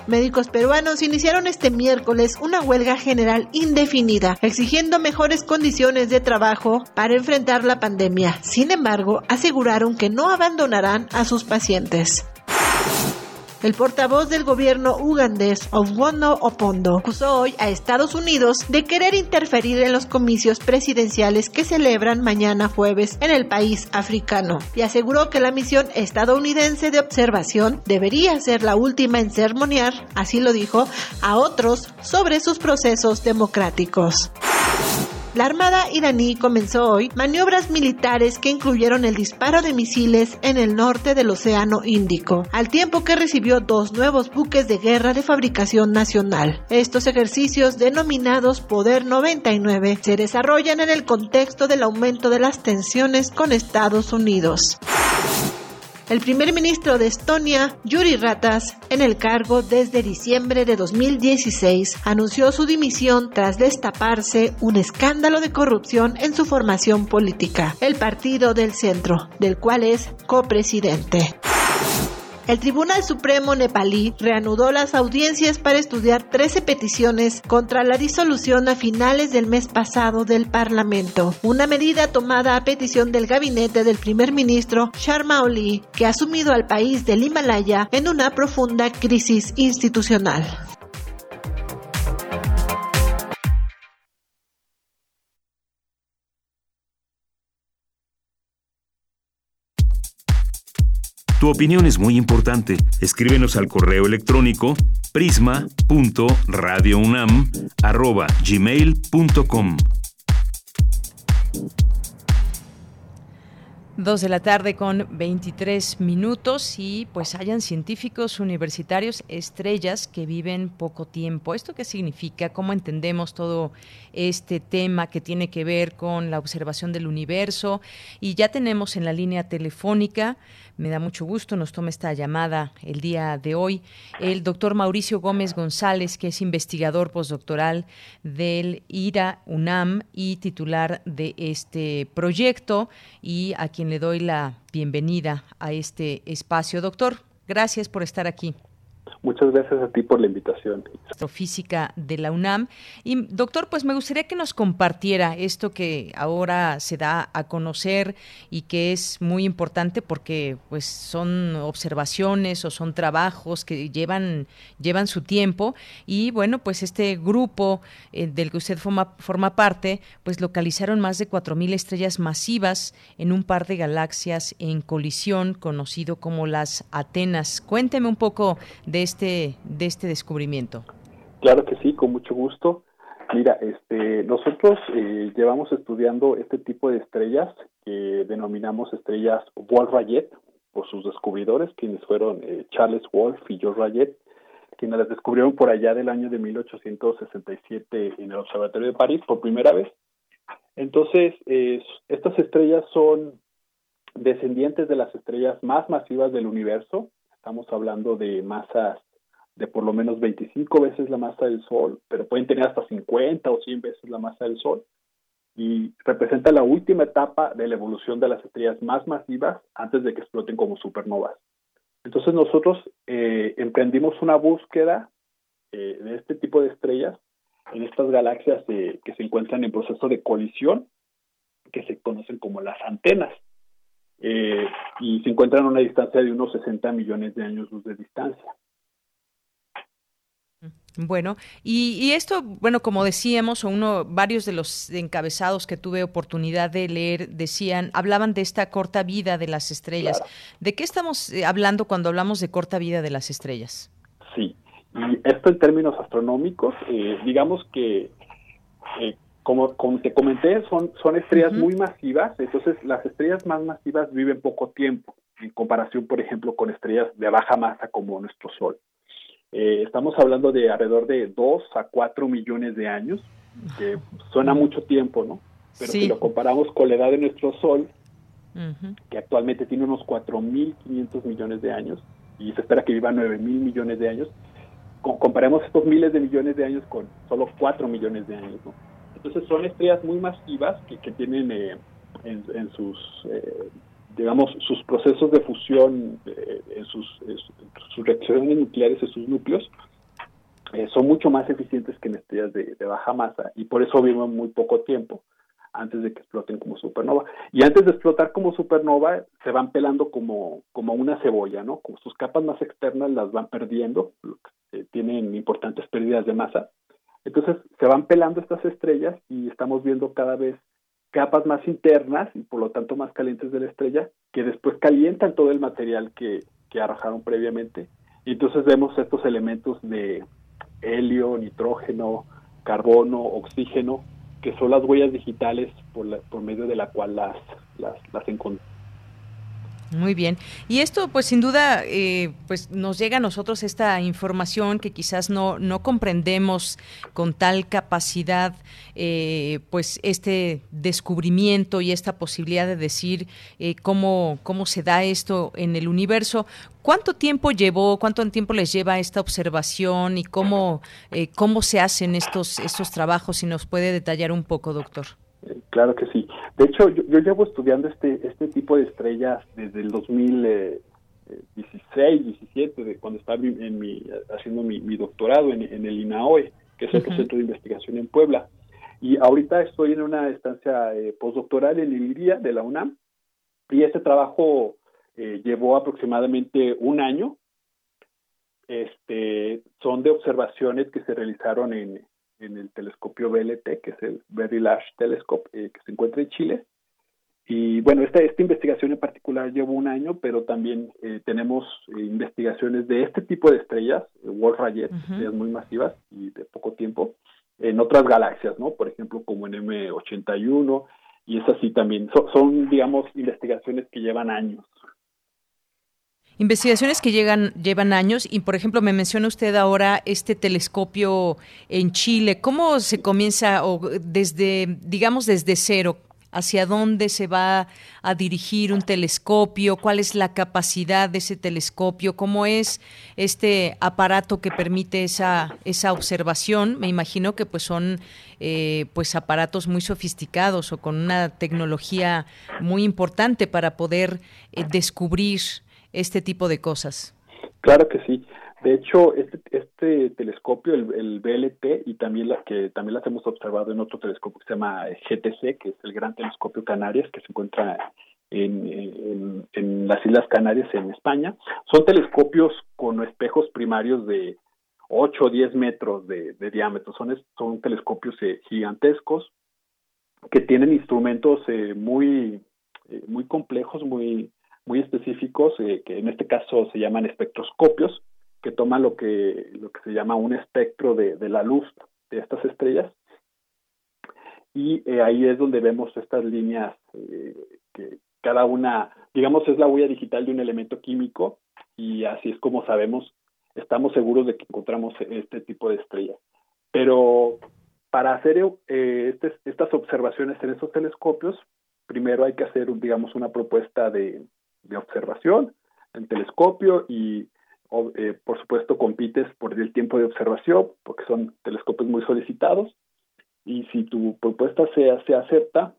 Médicos peruanos iniciaron este miércoles una huelga general indefinida, exigiendo mejores condiciones de trabajo para enfrentar la pandemia. Sin embargo, aseguraron que no abandonarán a sus pacientes. El portavoz del gobierno ugandés, Ogwono Opondo, acusó hoy a Estados Unidos de querer interferir en los comicios presidenciales que celebran mañana jueves en el país africano y aseguró que la misión estadounidense de observación debería ser la última en sermonear, así lo dijo, a otros sobre sus procesos democráticos. La Armada iraní comenzó hoy maniobras militares que incluyeron el disparo de misiles en el norte del Océano Índico, al tiempo que recibió dos nuevos buques de guerra de fabricación nacional. Estos ejercicios, denominados Poder 99, se desarrollan en el contexto del aumento de las tensiones con Estados Unidos. El primer ministro de Estonia, Yuri Ratas, en el cargo desde diciembre de 2016, anunció su dimisión tras destaparse un escándalo de corrupción en su formación política, el Partido del Centro, del cual es copresidente. El Tribunal Supremo nepalí reanudó las audiencias para estudiar 13 peticiones contra la disolución a finales del mes pasado del Parlamento, una medida tomada a petición del gabinete del primer ministro Sharma Oli, que ha sumido al país del Himalaya en una profunda crisis institucional. Tu opinión es muy importante. Escríbenos al correo electrónico prisma.radiounam@gmail.com. Dos de la tarde con 23 minutos y pues hayan científicos universitarios estrellas que viven poco tiempo. ¿Esto qué significa? ¿Cómo entendemos todo este tema que tiene que ver con la observación del universo? Y ya tenemos en la línea telefónica me da mucho gusto, nos toma esta llamada el día de hoy el doctor Mauricio Gómez González, que es investigador postdoctoral del IRA UNAM y titular de este proyecto y a quien le doy la bienvenida a este espacio. Doctor, gracias por estar aquí. Muchas gracias a ti por la invitación. Física de la UNAM. Y doctor, pues me gustaría que nos compartiera esto que ahora se da a conocer y que es muy importante porque pues son observaciones o son trabajos que llevan, llevan su tiempo. Y bueno, pues este grupo eh, del que usted forma, forma parte, pues localizaron más de 4.000 estrellas masivas en un par de galaxias en colisión conocido como las Atenas. Cuénteme un poco de este, de este descubrimiento? Claro que sí, con mucho gusto. Mira, este, nosotros eh, llevamos estudiando este tipo de estrellas que denominamos estrellas Wolf-Rayet por sus descubridores, quienes fueron eh, Charles Wolf y George Rayet, quienes las descubrieron por allá del año de 1867 en el Observatorio de París por primera vez. Entonces, eh, estas estrellas son descendientes de las estrellas más masivas del universo, Estamos hablando de masas de por lo menos 25 veces la masa del Sol, pero pueden tener hasta 50 o 100 veces la masa del Sol, y representa la última etapa de la evolución de las estrellas más masivas antes de que exploten como supernovas. Entonces nosotros eh, emprendimos una búsqueda eh, de este tipo de estrellas en estas galaxias que se encuentran en proceso de colisión, que se conocen como las antenas, eh, y se encuentran a una distancia de unos 60 millones de años luz de distancia. Bueno, y, esto, bueno, como decíamos, o uno, varios de los encabezados que tuve oportunidad de leer decían, hablaban de esta corta vida de las estrellas. ¿De qué estamos eh, hablando cuando hablamos de corta vida de las estrellas? Sí, y esto en términos astronómicos, eh, digamos que, eh, como, te comenté, son, son estrellas muy masivas, entonces las estrellas más masivas viven poco tiempo, en comparación, por ejemplo, con estrellas de baja masa como nuestro Sol. Eh, estamos hablando de alrededor de 2 a 4 millones de años, que suena mucho tiempo, ¿no? Pero si lo comparamos con la edad de nuestro Sol, que actualmente tiene unos 4.500 millones de años, y se espera que viva 9.000 millones de años, comparemos estos miles de millones de años con solo 4 millones de años. ¿no? Entonces son estrellas muy masivas que, que tienen eh, en, sus, eh, digamos, sus procesos de fusión, eh, en sus, sus, reacciones nucleares en sus núcleos, son mucho más eficientes que en estrellas de, de, baja masa y por eso viven muy poco tiempo antes de que exploten como supernova. Y antes de explotar como supernova, se van pelando como, como una cebolla, ¿no? Como sus capas más externas las van perdiendo, tienen importantes pérdidas de masa. Entonces se van pelando estas estrellas y estamos viendo cada vez capas más internas y por lo tanto más calientes de la estrella que después calientan todo el material que, que arrojaron previamente. Y entonces vemos estos elementos de helio, nitrógeno, carbono, oxígeno, que son las huellas digitales por, por medio de la cual las, las, las encontramos muy bien. Y esto, pues sin duda, eh, pues nos llega a nosotros esta información que quizás no, no comprendemos con tal capacidad, eh, pues este descubrimiento y esta posibilidad de decir eh, cómo, cómo se da esto en el universo. ¿Cuánto tiempo llevó, cuánto tiempo les lleva esta observación y cómo, cómo se hacen estos, estos trabajos? Si nos puede detallar un poco, doctor. Claro que sí. De hecho, yo, llevo estudiando este este tipo de estrellas desde el 2016, 17, de cuando estaba en mi, haciendo mi, doctorado en, el INAOE, que es el centro de investigación en Puebla. Y ahorita estoy en una estancia eh, postdoctoral en ILIRIA de la UNAM. Y este trabajo eh, llevó aproximadamente un año. Este, son de observaciones que se realizaron en, en el telescopio BLT, que es el Very Large Telescope, eh, que se encuentra en Chile. Y bueno, esta, esta investigación en particular lleva un año, pero también eh, tenemos eh, investigaciones de este tipo de estrellas, Wolf Rayet, estrellas muy masivas y de poco tiempo, en otras galaxias, ¿no? Por ejemplo, como en M81, y es así también. son, digamos, investigaciones que llevan años. Investigaciones que llegan, llevan años y, por ejemplo, me menciona usted ahora este telescopio en Chile. ¿Cómo se comienza o desde, digamos, desde cero? ¿Hacia dónde se va a dirigir un telescopio? ¿Cuál es la capacidad de ese telescopio? ¿Cómo es este aparato que permite esa, esa observación? Me imagino que pues son eh, pues aparatos muy sofisticados o con una tecnología muy importante para poder eh, descubrir este tipo de cosas. Claro que sí. De hecho, este, este telescopio, el, BLT, y también las que también las hemos observado en otro telescopio que se llama GTC, que es el Gran Telescopio Canarias, que se encuentra en, en, las Islas Canarias, en España. Son telescopios con espejos primarios de 8 o 10 metros de, diámetro. Son, son telescopios eh, gigantescos que tienen instrumentos eh, muy, eh, muy complejos, muy, muy específicos, eh, que en este caso se llaman espectroscopios, que toman lo que, lo que se llama un espectro de, de la luz de estas estrellas. Y eh, ahí es donde vemos estas líneas eh, que cada una, digamos, es la huella digital de un elemento químico y así es como sabemos, estamos seguros de que encontramos este tipo de estrellas. Pero para hacer este, estas observaciones en esos telescopios, primero hay que hacer, digamos, una propuesta de, de observación, el telescopio y eh, por supuesto, compites por el tiempo de observación, porque son telescopios muy solicitados, y si tu propuesta se, se acepta,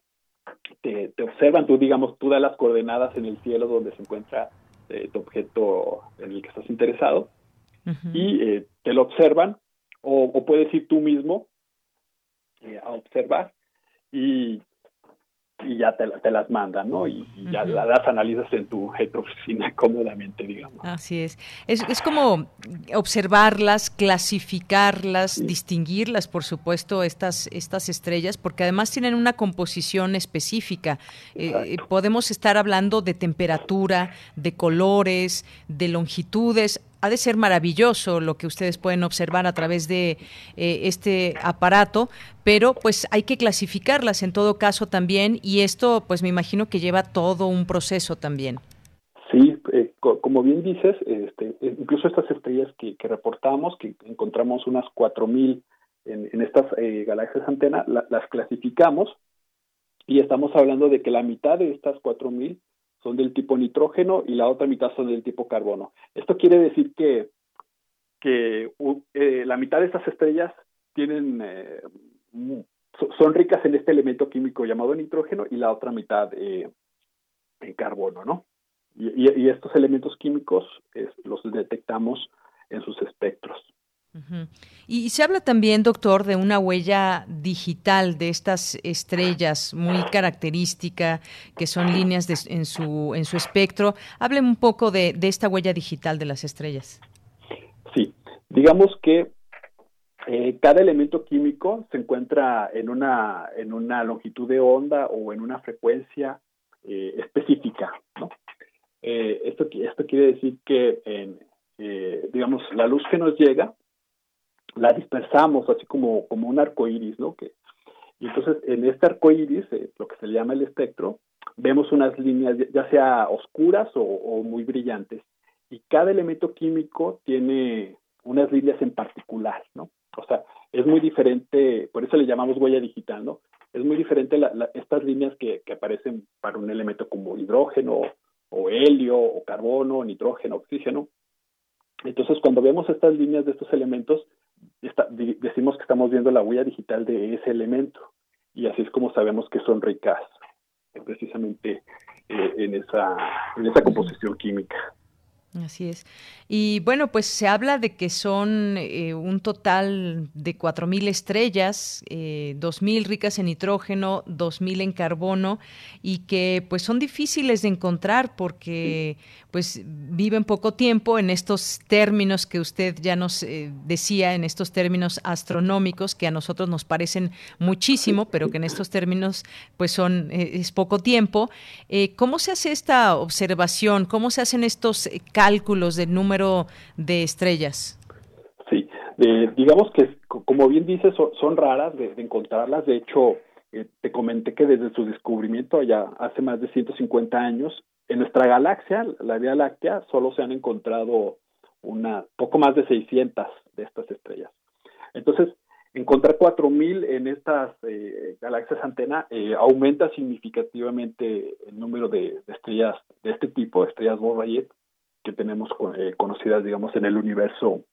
te, observan, tú digamos, tú das las coordenadas en el cielo donde se encuentra eh, tu objeto en el que estás interesado, y eh, te lo observan, o, o, puedes ir tú mismo a observar, y y ya te, te, las mandan, ¿no? Y, ya las analizas en tu, oficina <laughs> cómodamente, digamos. Así es. es. es. como observarlas, clasificarlas, distinguirlas, por supuesto, estas, estas estrellas, porque además tienen una composición específica. Eh, podemos estar hablando de temperatura, de colores, de longitudes ha de ser maravilloso lo que ustedes pueden observar a través de eh, este aparato, pero pues hay que clasificarlas en todo caso también y esto pues me imagino que lleva todo un proceso también. Sí, eh, como bien dices, este, eh, incluso estas estrellas que, reportamos, que encontramos unas 4.000 en, en estas galaxias antena, las clasificamos y estamos hablando de que la mitad de estas 4.000 son del tipo nitrógeno y la otra mitad son del tipo carbono. Esto quiere decir que, que eh, la mitad de estas estrellas tienen eh, son ricas en este elemento químico llamado nitrógeno y la otra mitad eh, en carbono, ¿no? Y, estos elementos químicos los detectamos en sus espectros. Y se habla también, doctor, de una huella digital de estas estrellas muy característica, que son líneas en, su, en su espectro. Hable un poco de, esta huella digital de las estrellas. Sí, digamos que eh, cada elemento químico se encuentra en una, en una longitud de onda o en una frecuencia eh, específica. Eh, esto, esto quiere decir que, digamos, la luz que nos llega la dispersamos así como, como un arco iris, ¿no? Que, y entonces en este arco iris, eh, lo que se le llama el espectro, vemos unas líneas ya sea oscuras o, muy brillantes. Y cada elemento químico tiene unas líneas en particular, ¿no? O sea, es muy diferente, por eso le llamamos huella digital, ¿no? Es muy diferente estas líneas que, que, aparecen para un elemento como hidrógeno, o helio, o carbono, nitrógeno, oxígeno. Entonces, cuando vemos estas líneas de estos elementos, decimos que estamos viendo la huella digital de ese elemento y así es como sabemos que son ricas eh, precisamente eh, en, esa, en esa composición química. Así es. Y bueno, pues se habla de que son eh, un total de 4.000 estrellas, eh, 2.000 ricas en nitrógeno, 2.000 en carbono, y que pues son difíciles de encontrar porque pues viven poco tiempo en estos términos que usted ya nos eh, decía, en estos términos astronómicos que a nosotros nos parecen muchísimo, pero que en estos términos pues son eh, es poco tiempo. ¿Cómo se hace esta observación? ¿Cómo se hacen estos cálculos del número de estrellas. Sí, digamos que, como bien dices, son, raras de, encontrarlas. De hecho, eh, te comenté que desde su descubrimiento, ya hace más de 150 años, en nuestra galaxia, la Vía Láctea, solo se han encontrado una poco más de 600 de estas estrellas. Entonces, encontrar 4000 en estas eh, galaxias antena eh, aumenta significativamente el número de, estrellas de este tipo, estrellas Borrayet, que tenemos eh, conocidas, digamos, en el universo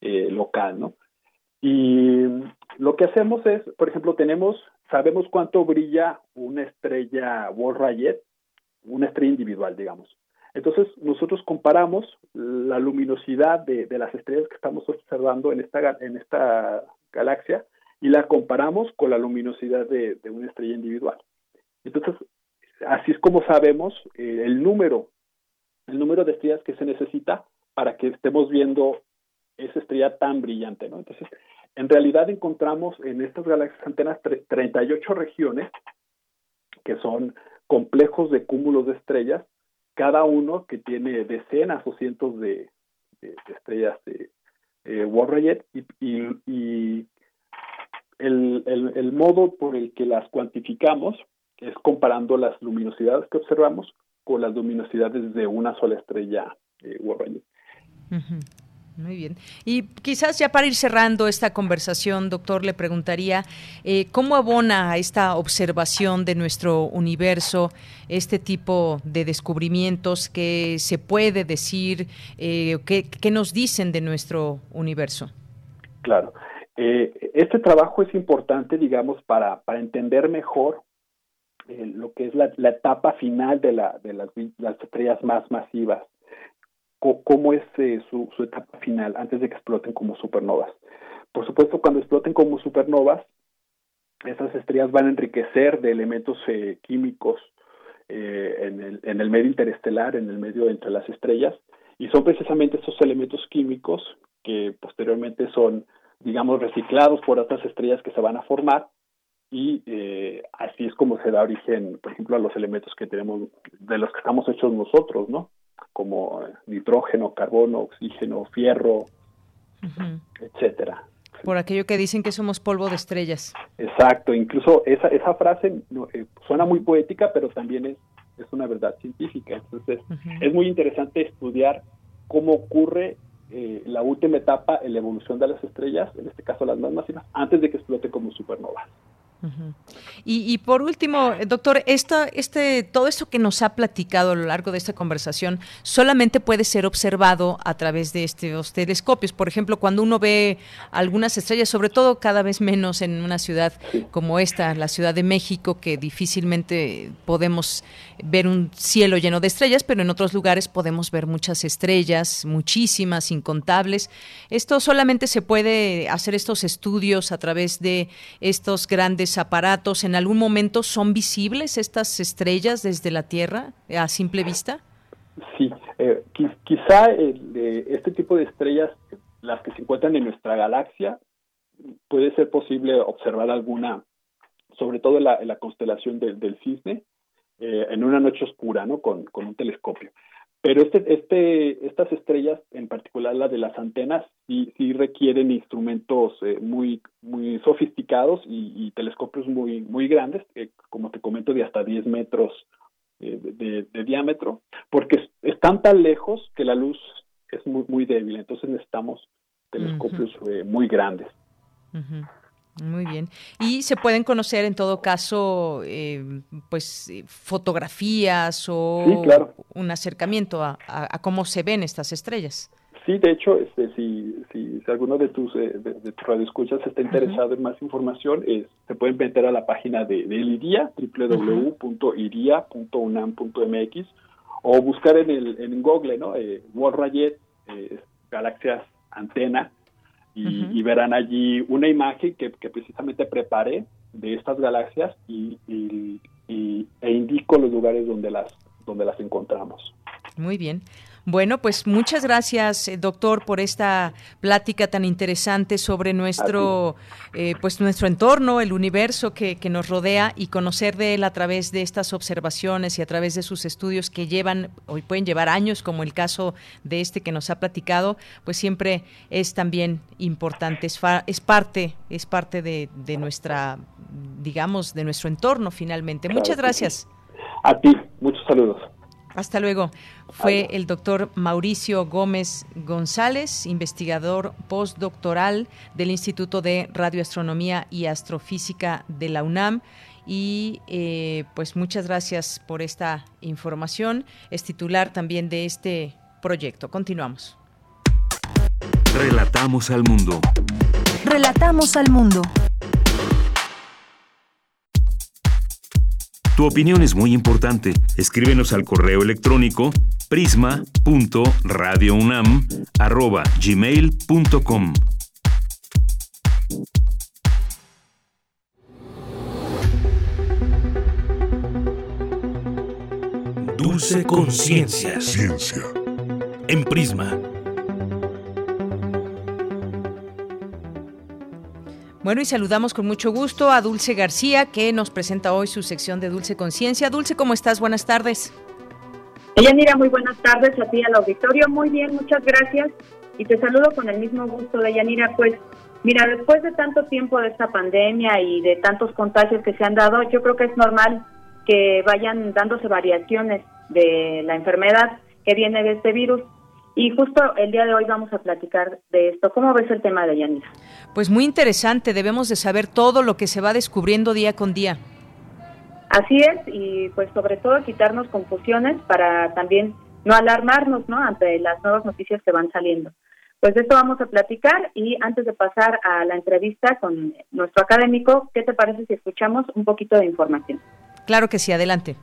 eh, local, ¿no? Y lo que hacemos es, por ejemplo, tenemos, sabemos cuánto brilla una estrella Wolf-Rayet, una estrella individual, digamos. Entonces, nosotros comparamos la luminosidad de, las estrellas que estamos observando en esta, en esta galaxia y la comparamos con la luminosidad de, una estrella individual. Entonces, así es como sabemos eh, el número el número de estrellas que se necesita para que estemos viendo esa estrella tan brillante, ¿no? Entonces, en realidad encontramos en estas galaxias antenas 38 regiones que son complejos de cúmulos de estrellas, cada uno que tiene decenas o cientos de, estrellas de eh, y, el, el modo por el que las cuantificamos es comparando las luminosidades que observamos con las luminosidades de una sola estrella eh, Muy bien. Y quizás ya para ir cerrando esta conversación, doctor, le preguntaría, eh, ¿cómo abona a esta observación de nuestro universo este tipo de descubrimientos que se puede decir, eh, qué, nos dicen de nuestro universo? Claro. Eh, este trabajo es importante, digamos, para, para entender mejor lo que es la, etapa final de, la, de las, las estrellas más masivas cómo es eh, su, etapa final antes de que exploten como supernovas. Por supuesto, cuando exploten como supernovas, esas estrellas van a enriquecer de elementos eh, químicos eh, en, el, en el medio interestelar, en el medio entre las estrellas, y son precisamente esos elementos químicos que posteriormente son, digamos, reciclados por otras estrellas que se van a formar y así es como se da origen, por ejemplo, a los elementos que tenemos, de los que estamos hechos nosotros, ¿no? como nitrógeno, carbono, oxígeno, fierro, etcétera. Por aquello que dicen que somos polvo de estrellas. Exacto, incluso esa, esa frase eh, suena muy poética, pero también es, es una verdad científica. Entonces, es muy interesante estudiar cómo ocurre eh, la última etapa en la evolución de las estrellas, en este caso las más masivas, antes de que explote como supernova y, por último, doctor, esta, este, todo esto que nos ha platicado a lo largo de esta conversación solamente puede ser observado a través de estos telescopios. Por ejemplo, cuando uno ve algunas estrellas, sobre todo cada vez menos en una ciudad como esta, la Ciudad de México, que difícilmente podemos ver un cielo lleno de estrellas, pero en otros lugares podemos ver muchas estrellas, muchísimas, incontables. Esto solamente se puede hacer estos estudios a través de estos grandes aparatos. ¿En algún momento son visibles estas estrellas desde la Tierra a simple vista? Sí, eh, quizá este tipo de estrellas, las que se encuentran en nuestra galaxia, puede ser posible observar alguna, sobre todo en la, constelación del cisne, eh, en una noche oscura, ¿no? Con, un telescopio. Pero este, este, estas estrellas, en particular la de las antenas, sí, sí requieren instrumentos eh, muy, muy sofisticados y, telescopios muy, muy grandes, como te comento, de hasta 10 metros eh, de, diámetro, porque están tan lejos que la luz es muy, muy débil, entonces necesitamos telescopios muy grandes. Muy bien. Y se pueden conocer en todo caso, eh, pues, eh, fotografías o un acercamiento a, cómo se ven estas estrellas. Sí, de hecho, este, si, si, alguno de tus, eh, de, radioescuchas está interesado en más información, se pueden meter a la página de, de IRIA, www.iria.unam.mx, o buscar en, el, en Google, ¿no? Eh, World Rayet, galaxias antena, y, verán allí una imagen que, precisamente preparé de estas galaxias y, e indico los lugares donde las, donde las encontramos. Muy bien. Bueno, pues muchas gracias, eh, doctor, por esta plática tan interesante sobre nuestro, eh, pues nuestro entorno, el universo que, que, nos rodea y conocer de él a través de estas observaciones y a través de sus estudios que llevan, hoy pueden llevar años, como el caso de este que nos ha platicado, pues siempre es también importante, es, es parte, es parte de, de, nuestra, digamos, de nuestro entorno finalmente. muchas gracias. A ti, muchos saludos. Hasta luego. Fue el doctor Mauricio Gómez González, investigador postdoctoral del Instituto de Radioastronomía y Astrofísica de la UNAM. Y eh, pues muchas gracias por esta información. Es titular también de este proyecto. Continuamos. Relatamos al mundo. Relatamos al mundo. Tu opinión es muy importante. Escríbenos al correo electrónico prisma.radiounam@gmail.com. Dulce conciencia. Ciencia. En Prisma Bueno, y saludamos con mucho gusto a Dulce García, que nos presenta hoy su sección de Dulce Conciencia. Dulce, ¿cómo estás? Buenas tardes. Mira, muy buenas tardes a ti al auditorio. Muy bien, muchas gracias. Y te saludo con el mismo gusto, Deyanira. Pues, mira, después de tanto tiempo de esta pandemia y de tantos contagios que se han dado, yo creo que es normal que vayan dándose variaciones de la enfermedad que viene de este virus. Y justo el día de hoy vamos a platicar de esto. ¿Cómo ves el tema de Yanira? Pues muy interesante, debemos de saber todo lo que se va descubriendo día con día. Así es, y pues sobre todo quitarnos confusiones para también no alarmarnos ¿no? ante las nuevas noticias que van saliendo. Pues de esto vamos a platicar y antes de pasar a la entrevista con nuestro académico, ¿qué te parece si escuchamos un poquito de información? Claro que sí, adelante.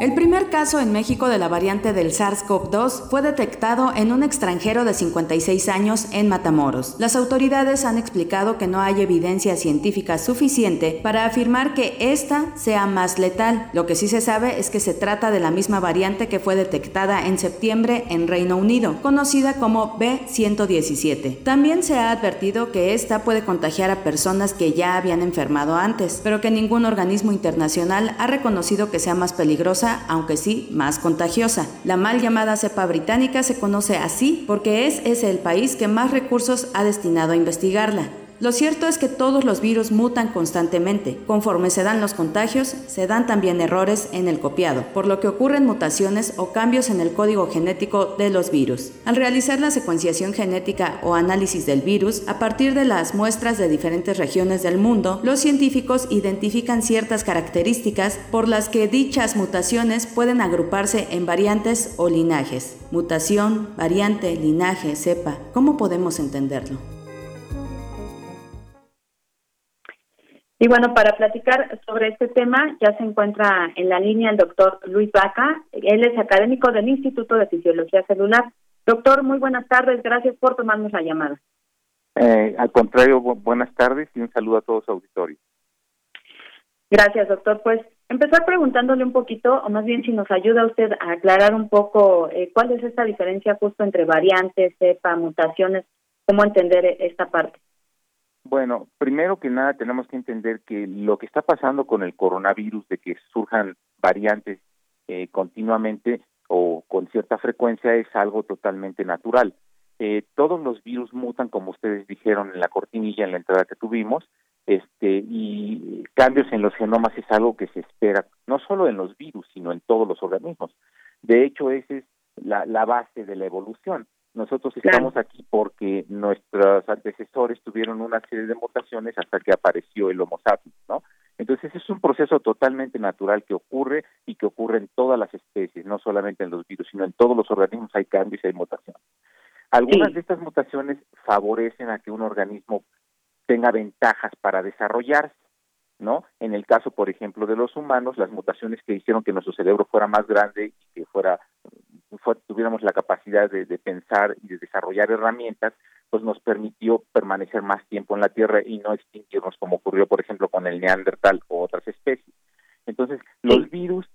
El primer caso en México de la variante del SARS-CoV-2 fue detectado en un extranjero de 56 años en Matamoros. Las autoridades han explicado que no hay evidencia científica suficiente para afirmar que esta sea más letal. Lo que sí se sabe es que se trata de la misma variante que fue detectada en septiembre en Reino Unido, conocida como B117. También se ha advertido que esta puede contagiar a personas que ya habían enfermado antes, pero que ningún organismo internacional ha reconocido que sea más peligrosa aunque sí más contagiosa. La mal llamada cepa británica se conoce así porque es ese el país que más recursos ha destinado a investigarla. Lo cierto es que todos los virus mutan constantemente. Conforme se dan los contagios, se dan también errores en el copiado, por lo que ocurren mutaciones o cambios en el código genético de los virus. Al realizar la secuenciación genética o análisis del virus, a partir de las muestras de diferentes regiones del mundo, los científicos identifican ciertas características por las que dichas mutaciones pueden agruparse en variantes o linajes. Mutación, variante, linaje, cepa. ¿Cómo podemos entenderlo? Y bueno, para platicar sobre este tema ya se encuentra en la línea el doctor Luis Vaca. Él es académico del Instituto de Fisiología Celular. Doctor, muy buenas tardes. Gracias por tomarnos la llamada. Eh, al contrario, buenas tardes y un saludo a todos los auditorios. Gracias, doctor. Pues empezar preguntándole un poquito, o más bien si nos ayuda usted a aclarar un poco eh, cuál es esta diferencia justo entre variantes, cepa, mutaciones, cómo entender esta parte. Bueno, primero que nada tenemos que entender que lo que está pasando con el coronavirus, de que surjan variantes eh, continuamente o con cierta frecuencia, es algo totalmente natural. Eh, todos los virus mutan, como ustedes dijeron en la cortinilla, en la entrada que tuvimos, este, y cambios en los genomas es algo que se espera, no solo en los virus, sino en todos los organismos. De hecho, esa es la, la base de la evolución. Nosotros estamos aquí porque nuestros antecesores tuvieron una serie de mutaciones hasta que apareció el Homo sapiens, ¿no? Entonces es un proceso totalmente natural que ocurre y que ocurre en todas las especies, no solamente en los virus, sino en todos los organismos hay cambios y hay mutaciones. Algunas de estas mutaciones favorecen a que un organismo tenga ventajas para desarrollarse, ¿no? En el caso, por ejemplo, de los humanos, las mutaciones que hicieron que nuestro cerebro fuera más grande y que fuera tuviéramos la capacidad de, pensar y de desarrollar herramientas, pues nos permitió permanecer más tiempo en la Tierra y no extinguirnos como ocurrió, por ejemplo, con el Neandertal o otras especies. Entonces, los virus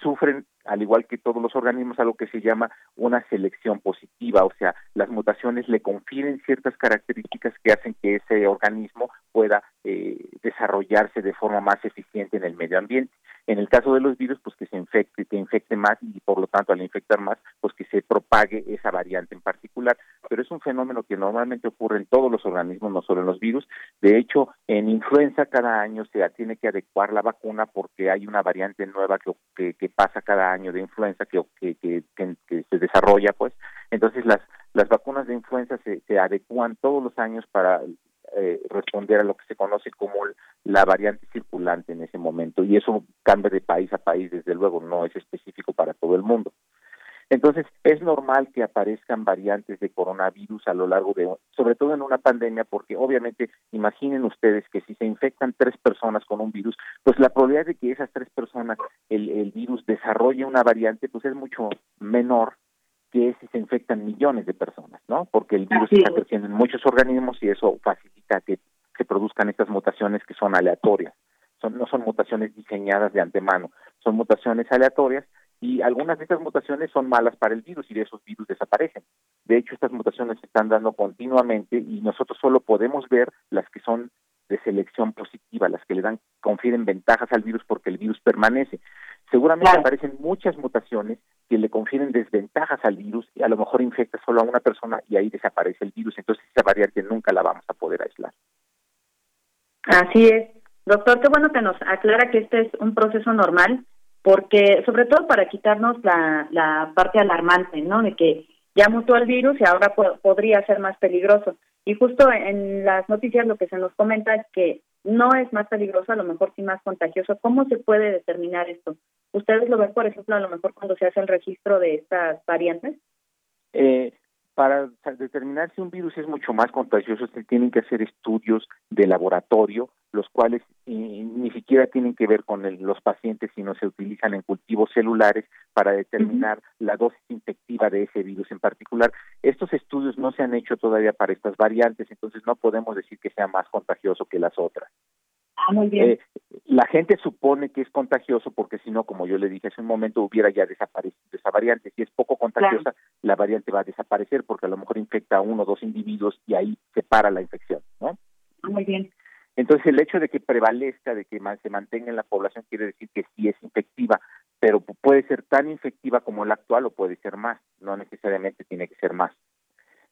sufren, al igual que todos los organismos, algo que se llama una selección positiva, o sea, las mutaciones le confieren ciertas características que hacen que ese organismo pueda eh, desarrollarse de forma más eficiente en el medio ambiente. En el caso de los virus, pues que se infecte, que infecte más y por lo tanto al infectar más, pues que se propague esa variante en particular. Pero es un fenómeno que normalmente ocurre en todos los organismos, no solo en los virus. De hecho, en influenza cada año se tiene que adecuar la vacuna porque hay una variante nueva que, que, pasa cada año de influenza que, que, que, se desarrolla, pues. Entonces las las vacunas de influenza se, se adecuan todos los años para eh, responder a lo que se conoce como la variante circulante en ese momento y eso cambia de país a país desde luego no es específico para todo el mundo entonces es normal que aparezcan variantes de coronavirus a lo largo de sobre todo en una pandemia porque obviamente imaginen ustedes que si se infectan tres personas con un virus pues la probabilidad de que esas tres personas el, el virus desarrolle una variante pues es mucho menor que si se infectan millones de personas, ¿no? Porque el virus está creciendo en muchos organismos y eso facilita que se produzcan estas mutaciones que son aleatorias. Son, no son mutaciones diseñadas de antemano, son mutaciones aleatorias y algunas de estas mutaciones son malas para el virus y de esos virus desaparecen. De hecho, estas mutaciones se están dando continuamente y nosotros solo podemos ver las que son de selección positiva, las que le dan confieren ventajas al virus porque el virus permanece. Seguramente aparecen muchas mutaciones que le confieren desventajas al virus y a lo mejor infecta solo a una persona y ahí desaparece el virus. Entonces esa variante nunca la vamos a poder aislar. Así es. Doctor, qué bueno que nos aclara que este es un proceso normal, porque sobre todo para quitarnos la, la parte alarmante, ¿no? De que ya mutó el virus y ahora podría ser más peligroso. Y justo en las noticias lo que se nos comenta es que no es más peligroso, a lo mejor sí más contagioso. ¿Cómo se puede determinar esto? ¿Ustedes lo ven, por ejemplo, a lo mejor cuando se hace el registro de estas variantes? Eh, para determinar si un virus es mucho más contagioso, se tienen que hacer estudios de laboratorio, los cuales ni siquiera tienen que ver con los pacientes, sino se utilizan en cultivos celulares para determinar la dosis infectiva de ese virus en particular. Estos estudios no se han hecho todavía para estas variantes, entonces no podemos decir que sea más contagioso que las otras. Ah, muy bien. Eh, la gente supone que es contagioso porque si no, como yo le dije hace un momento, hubiera ya desaparecido esa variante. Si es poco contagiosa, la variante va a desaparecer porque a lo mejor infecta a uno o dos individuos y ahí se para la infección, ¿no? Ah, muy bien. Entonces, el hecho de que prevalezca, de que se mantenga en la población, quiere decir que sí es infectiva, pero puede ser tan infectiva como la actual o puede ser más, no necesariamente tiene que ser más.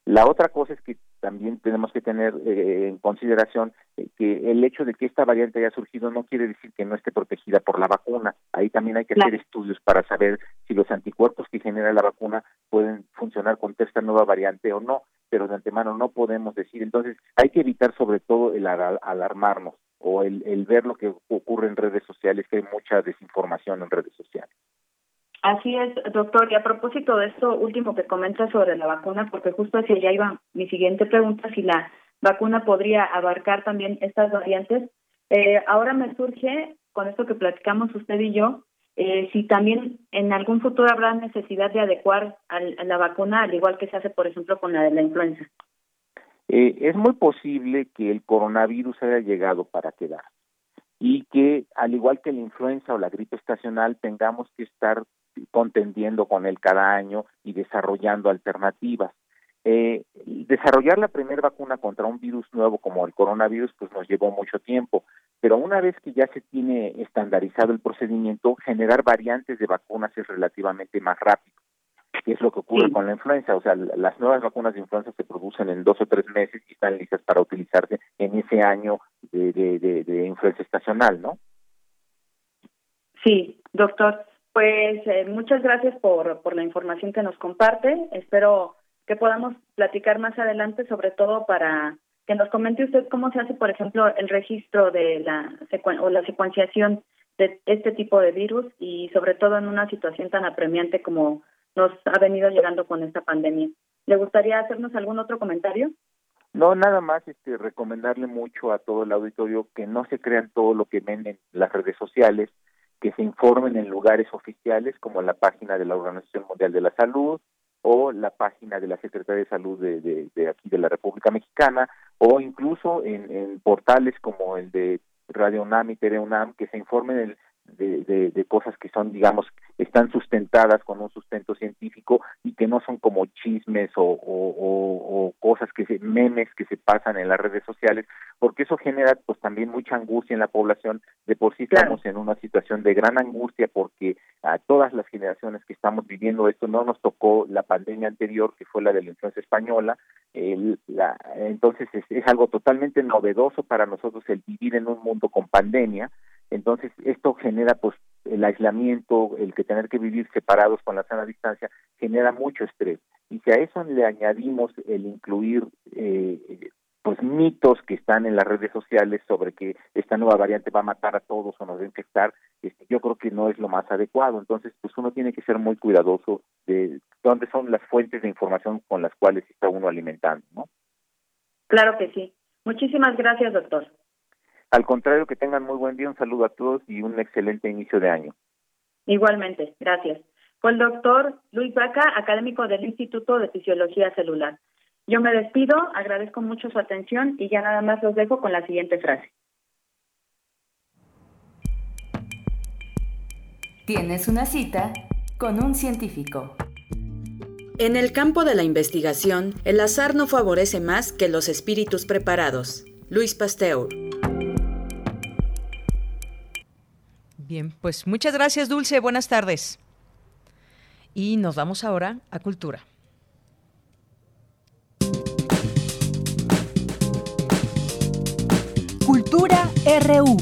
La otra cosa es que también tenemos que tener eh, en consideración eh, que el hecho de que esta variante haya surgido no quiere decir que no esté protegida por la vacuna. Ahí también hay que hacer estudios para saber si los anticuerpos que genera la vacuna pueden funcionar contra esta nueva variante o no, pero de antemano no podemos decir. Entonces hay que evitar sobre todo el alarmarnos o el, el ver lo que ocurre en redes sociales, que hay mucha desinformación en redes sociales. Así es, doctor. Y a propósito de esto último que comenta sobre la vacuna, porque justo hacia allá iba mi siguiente pregunta, si la vacuna podría abarcar también estas variantes. Eh, ahora me surge, con esto que platicamos usted y yo, eh, si también en algún futuro habrá necesidad de adecuar a, la vacuna, al igual que se hace, por ejemplo, con la de la influenza. Eh, es muy posible que el coronavirus haya llegado para quedar y que, al igual que la influenza o la gripe estacional, tengamos que estar contendiendo con él cada año y desarrollando alternativas. Eh, desarrollar la primera vacuna contra un virus nuevo como el coronavirus pues nos llevó mucho tiempo, pero una vez que ya se tiene estandarizado el procedimiento, generar variantes de vacunas es relativamente más rápido, que es lo que ocurre con la influenza, o sea, las nuevas vacunas de influenza se producen en dos o tres meses y están listas para utilizarse en ese año de, de, de influenza estacional, ¿no? Sí, doctor. Pues eh, muchas gracias por, por la información que nos comparte. Espero que podamos platicar más adelante, sobre todo para que nos comente usted cómo se hace, por ejemplo, el registro de la o la secuenciación de este tipo de virus y sobre todo en una situación tan apremiante como nos ha venido llegando con esta pandemia. ¿Le gustaría hacernos algún otro comentario? No, nada más este, recomendarle mucho a todo el auditorio que no se crean todo lo que venden las redes sociales, que se informen en lugares oficiales como la página de la Organización Mundial de la Salud o la página de la Secretaría de Salud de, aquí de la República Mexicana o incluso en, en portales como el de Radio UNAM y TV UNAM que se informen el, de, de, cosas que son, digamos, están sustentadas con un sustento científico y que no son como chismes o, o, cosas que se, memes que se pasan en las redes sociales, porque eso genera pues también mucha angustia en la población. De por sí estamos en una situación de gran angustia porque a todas las generaciones que estamos viviendo esto no nos tocó la pandemia anterior que fue la de la influenza española, la, entonces es, es algo totalmente novedoso para nosotros el vivir en un mundo con pandemia entonces, esto genera pues el aislamiento, el que tener que vivir separados con la sana distancia, genera mucho estrés. Y si a eso le añadimos el incluir eh, pues mitos que están en las redes sociales sobre que esta nueva variante va a matar a todos o nos va a infectar, este, yo creo que no es lo más adecuado. Entonces, pues uno tiene que ser muy cuidadoso de dónde son las fuentes de información con las cuales está uno alimentando, ¿no? Claro que sí. Muchísimas gracias, doctor. Al contrario, que tengan muy buen día, un saludo a todos y un excelente inicio de año. Igualmente, gracias. Fue el doctor Luis Vaca, académico del Instituto de Fisiología Celular. Yo me despido, agradezco mucho su atención y ya nada más los dejo con la siguiente frase. Tienes una cita con un científico. En el campo de la investigación, el azar no favorece más que los espíritus preparados. Luis Pasteur. Bien, pues muchas gracias Dulce, buenas tardes. Y nos vamos ahora a Cultura. Cultura RU.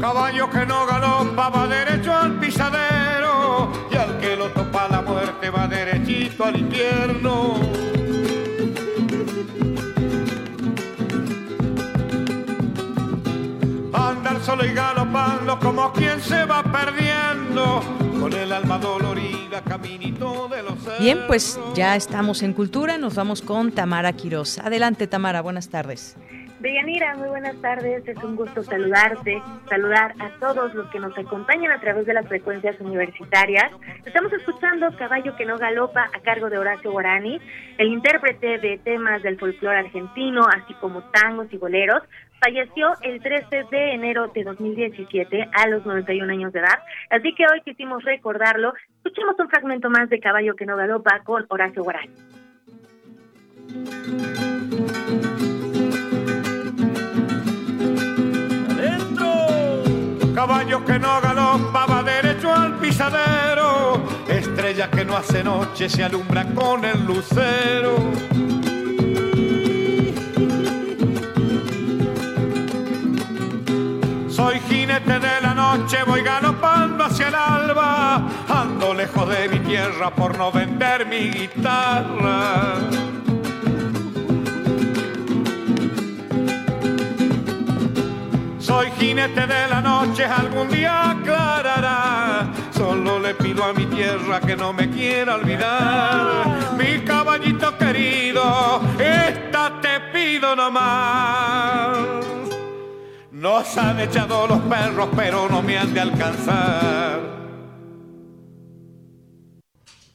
Caballo que no galopa va derecho muerte va derechito al infierno. Andar solo y galopando como quien se va perdiendo con el alma dolorida caminito de los Bien, pues ya estamos en Cultura, nos vamos con Tamara Quiroz. Adelante Tamara, buenas tardes. Deyanira, muy buenas tardes. Es un gusto saludarte, saludar a todos los que nos acompañan a través de las frecuencias universitarias. Estamos escuchando Caballo que no galopa a cargo de Horacio Guarani, el intérprete de temas del folclore argentino, así como tangos y boleros. Falleció el 13 de enero de 2017 a los 91 años de edad, así que hoy quisimos recordarlo. Escuchemos un fragmento más de Caballo que no galopa con Horacio Guarani. Caballo que no galopa va derecho al pisadero, estrella que no hace noche se alumbra con el lucero. Soy jinete de la noche, voy galopando hacia el alba, ando lejos de mi tierra por no vender mi guitarra. Soy jinete de la noche, algún día aclarará. Solo le pido a mi tierra que no me quiera olvidar. Mi caballito querido, esta te pido nomás. Nos han echado los perros, pero no me han de alcanzar.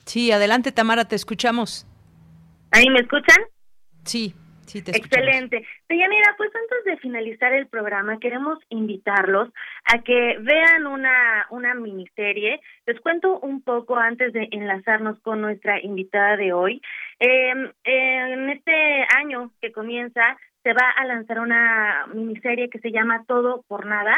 Sí, adelante Tamara, te escuchamos. ¿Ahí me escuchan? Sí. Sí, te Excelente. Deyanira, pues antes de finalizar el programa, queremos invitarlos a que vean una, una miniserie. Les cuento un poco antes de enlazarnos con nuestra invitada de hoy. Eh, en este año que comienza, se va a lanzar una miniserie que se llama Todo por Nada.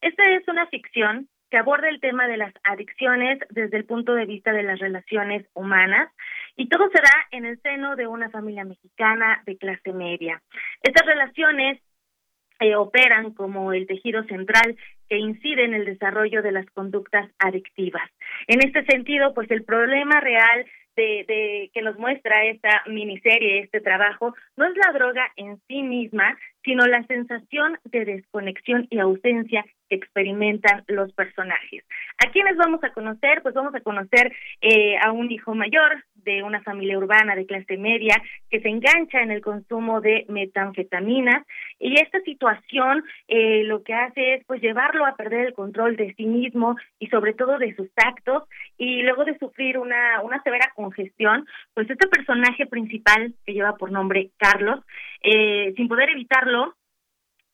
Esta es una ficción que aborda el tema de las adicciones desde el punto de vista de las relaciones humanas y todo se da en el seno de una familia mexicana de clase media. Estas relaciones eh, operan como el tejido central que incide en el desarrollo de las conductas adictivas. En este sentido, pues el problema real de, de, que nos muestra esta miniserie, este trabajo, no es la droga en sí misma, sino la sensación de desconexión y ausencia que experimentan los personajes. ¿A quiénes vamos a conocer? Pues vamos a conocer eh, a un hijo mayor de una familia urbana de clase media que se engancha en el consumo de metanfetaminas y esta situación eh, lo que hace es pues llevarlo a perder el control de sí mismo y sobre todo de sus actos y luego de sufrir una, una severa congestión, pues este personaje principal que lleva por nombre Carlos, eh, sin poder evitarlo,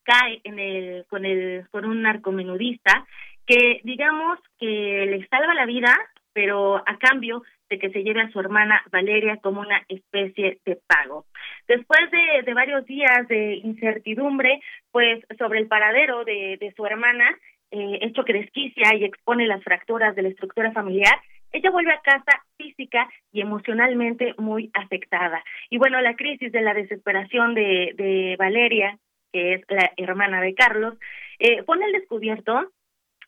cae en el con el con un narcomenudista que digamos que le salva la vida pero a cambio de que se lleve a su hermana Valeria como una especie de pago. Después de, varios días de incertidumbre, pues sobre el paradero de, de su hermana, eh, hecho que desquicia y expone las fracturas de la estructura familiar, ella vuelve a casa física y emocionalmente muy afectada. Y bueno, la crisis de la desesperación de, de Valeria, que es la hermana de Carlos, eh, pone al descubierto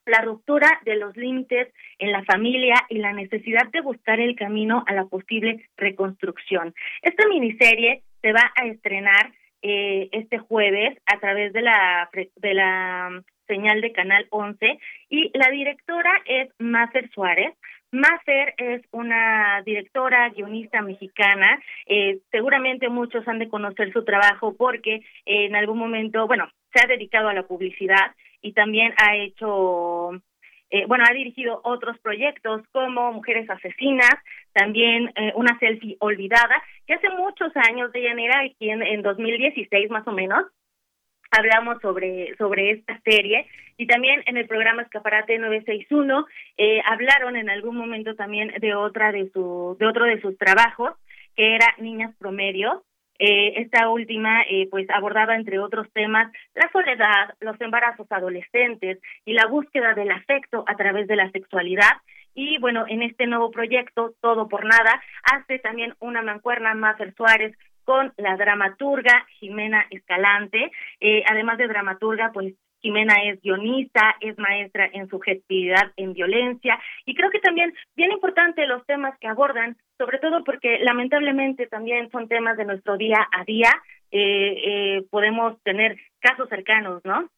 la ruptura de los límites en la familia y la necesidad de buscar el camino a la posible reconstrucción. Esta miniserie se va a estrenar eh, este jueves a través de la de la señal de Canal 11 y la directora es Máser Suárez. Máser es una directora, guionista mexicana. Eh, seguramente muchos han de conocer su trabajo porque eh, en algún momento, bueno, se ha dedicado a la publicidad y también ha hecho, eh, bueno, ha dirigido otros proyectos como Mujeres Asesinas, también eh, una selfie olvidada, que hace muchos años de Llanera, aquí en, en 2016 más o menos, hablamos sobre sobre esta serie y también en el programa Escaparate 961 eh, hablaron en algún momento también de otra de su de otro de sus trabajos que era Niñas Promedio Eh, esta última eh, pues abordaba entre otros temas la soledad, los embarazos adolescentes y la búsqueda del afecto a través de la sexualidad. Y bueno, en este nuevo proyecto, Todo por Nada, hace también una mancuerna Mafer Suárez con la dramaturga Jimena Escalante. Eh, además de dramaturga, pues Jimena es guionista, es maestra en subjetividad en violencia y creo que también bien importante los temas que abordan, sobre todo porque lamentablemente también son temas de nuestro día a día. Eh, eh, podemos tener casos cercanos, ¿no?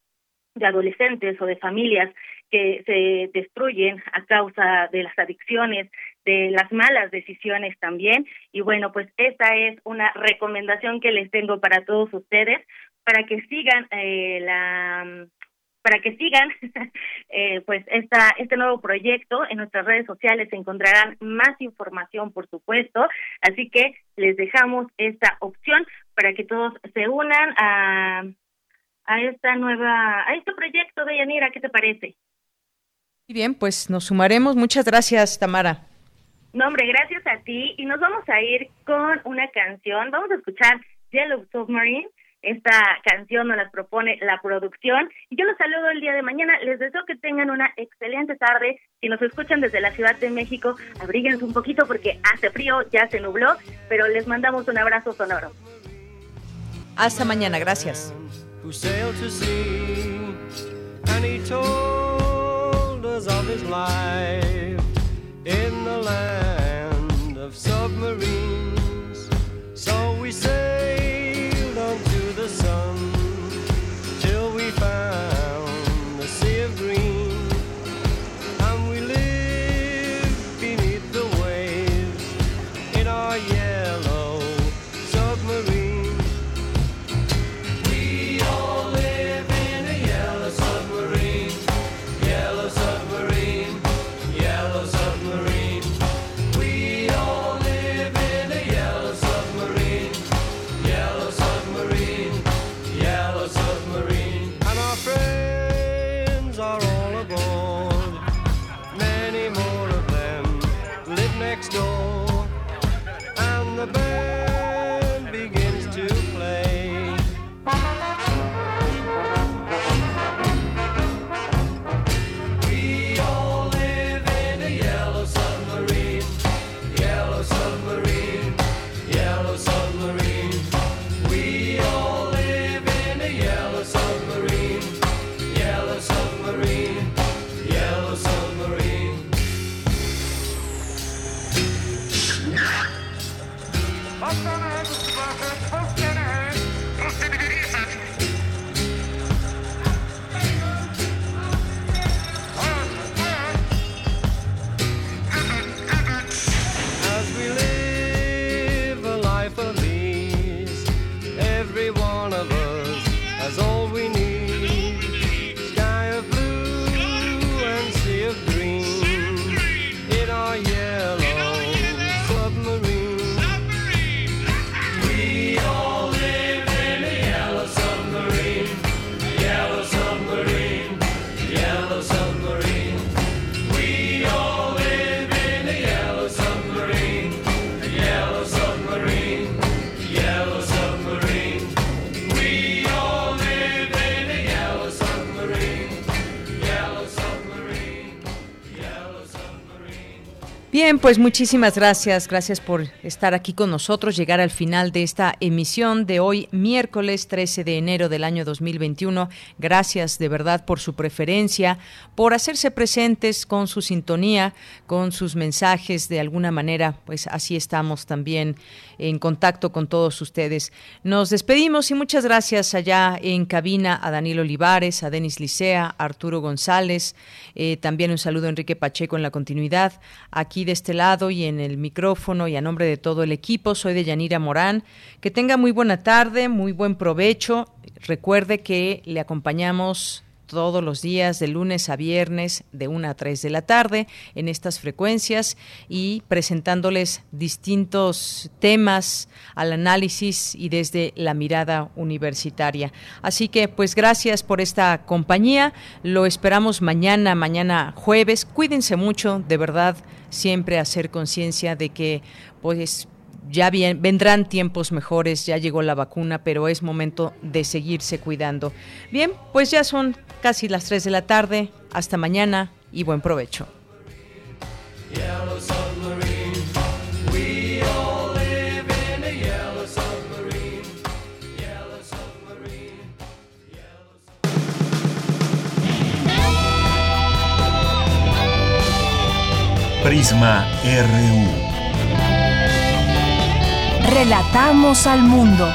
De adolescentes o de familias que se destruyen a causa de las adicciones, de las malas decisiones también. Y bueno, pues esta es una recomendación que les tengo para todos ustedes, para que sigan eh, la para que sigan <laughs> eh, pues esta, este nuevo proyecto. En nuestras redes sociales encontrarán más información, por supuesto. Así que les dejamos esta opción para que todos se unan a, a esta nueva, a este proyecto de Yanira. ¿Qué te parece? Bien, pues nos sumaremos. Muchas gracias, Tamara. No, hombre, gracias a ti. Y nos vamos a ir con una canción. Vamos a escuchar Yellow Submarine esta canción nos la propone la producción. Y yo los saludo el día de mañana. Les deseo que tengan una excelente tarde. Si nos escuchan desde la Ciudad de México, abríguense un poquito porque hace frío, ya se nubló, pero les mandamos un abrazo sonoro. Hasta mañana, gracias. So we Bien, pues muchísimas gracias, gracias por estar aquí con nosotros, llegar al final de esta emisión de hoy, miércoles 13 de enero del año 2021. Gracias de verdad por su preferencia, por hacerse presentes con su sintonía, con sus mensajes, de alguna manera, pues así estamos también en contacto con todos ustedes. Nos despedimos y muchas gracias allá en cabina a Daniel Olivares, a Denis Licea, a Arturo González, eh, también un saludo a Enrique Pacheco en la continuidad. Aquí de este lado y en el micrófono y a nombre de todo el equipo, soy de Yanira Morán. Que tenga muy buena tarde, muy buen provecho. Recuerde que le acompañamos todos los días de lunes a viernes de 1 a 3 de la tarde en estas frecuencias y presentándoles distintos temas al análisis y desde la mirada universitaria. Así que pues gracias por esta compañía. Lo esperamos mañana, mañana jueves. Cuídense mucho, de verdad, siempre hacer conciencia de que pues ya bien, vendrán tiempos mejores, ya llegó la vacuna, pero es momento de seguirse cuidando. Bien, pues ya son casi las 3 de la tarde. Hasta mañana y buen provecho. Prisma RU. Relatamos al mundo.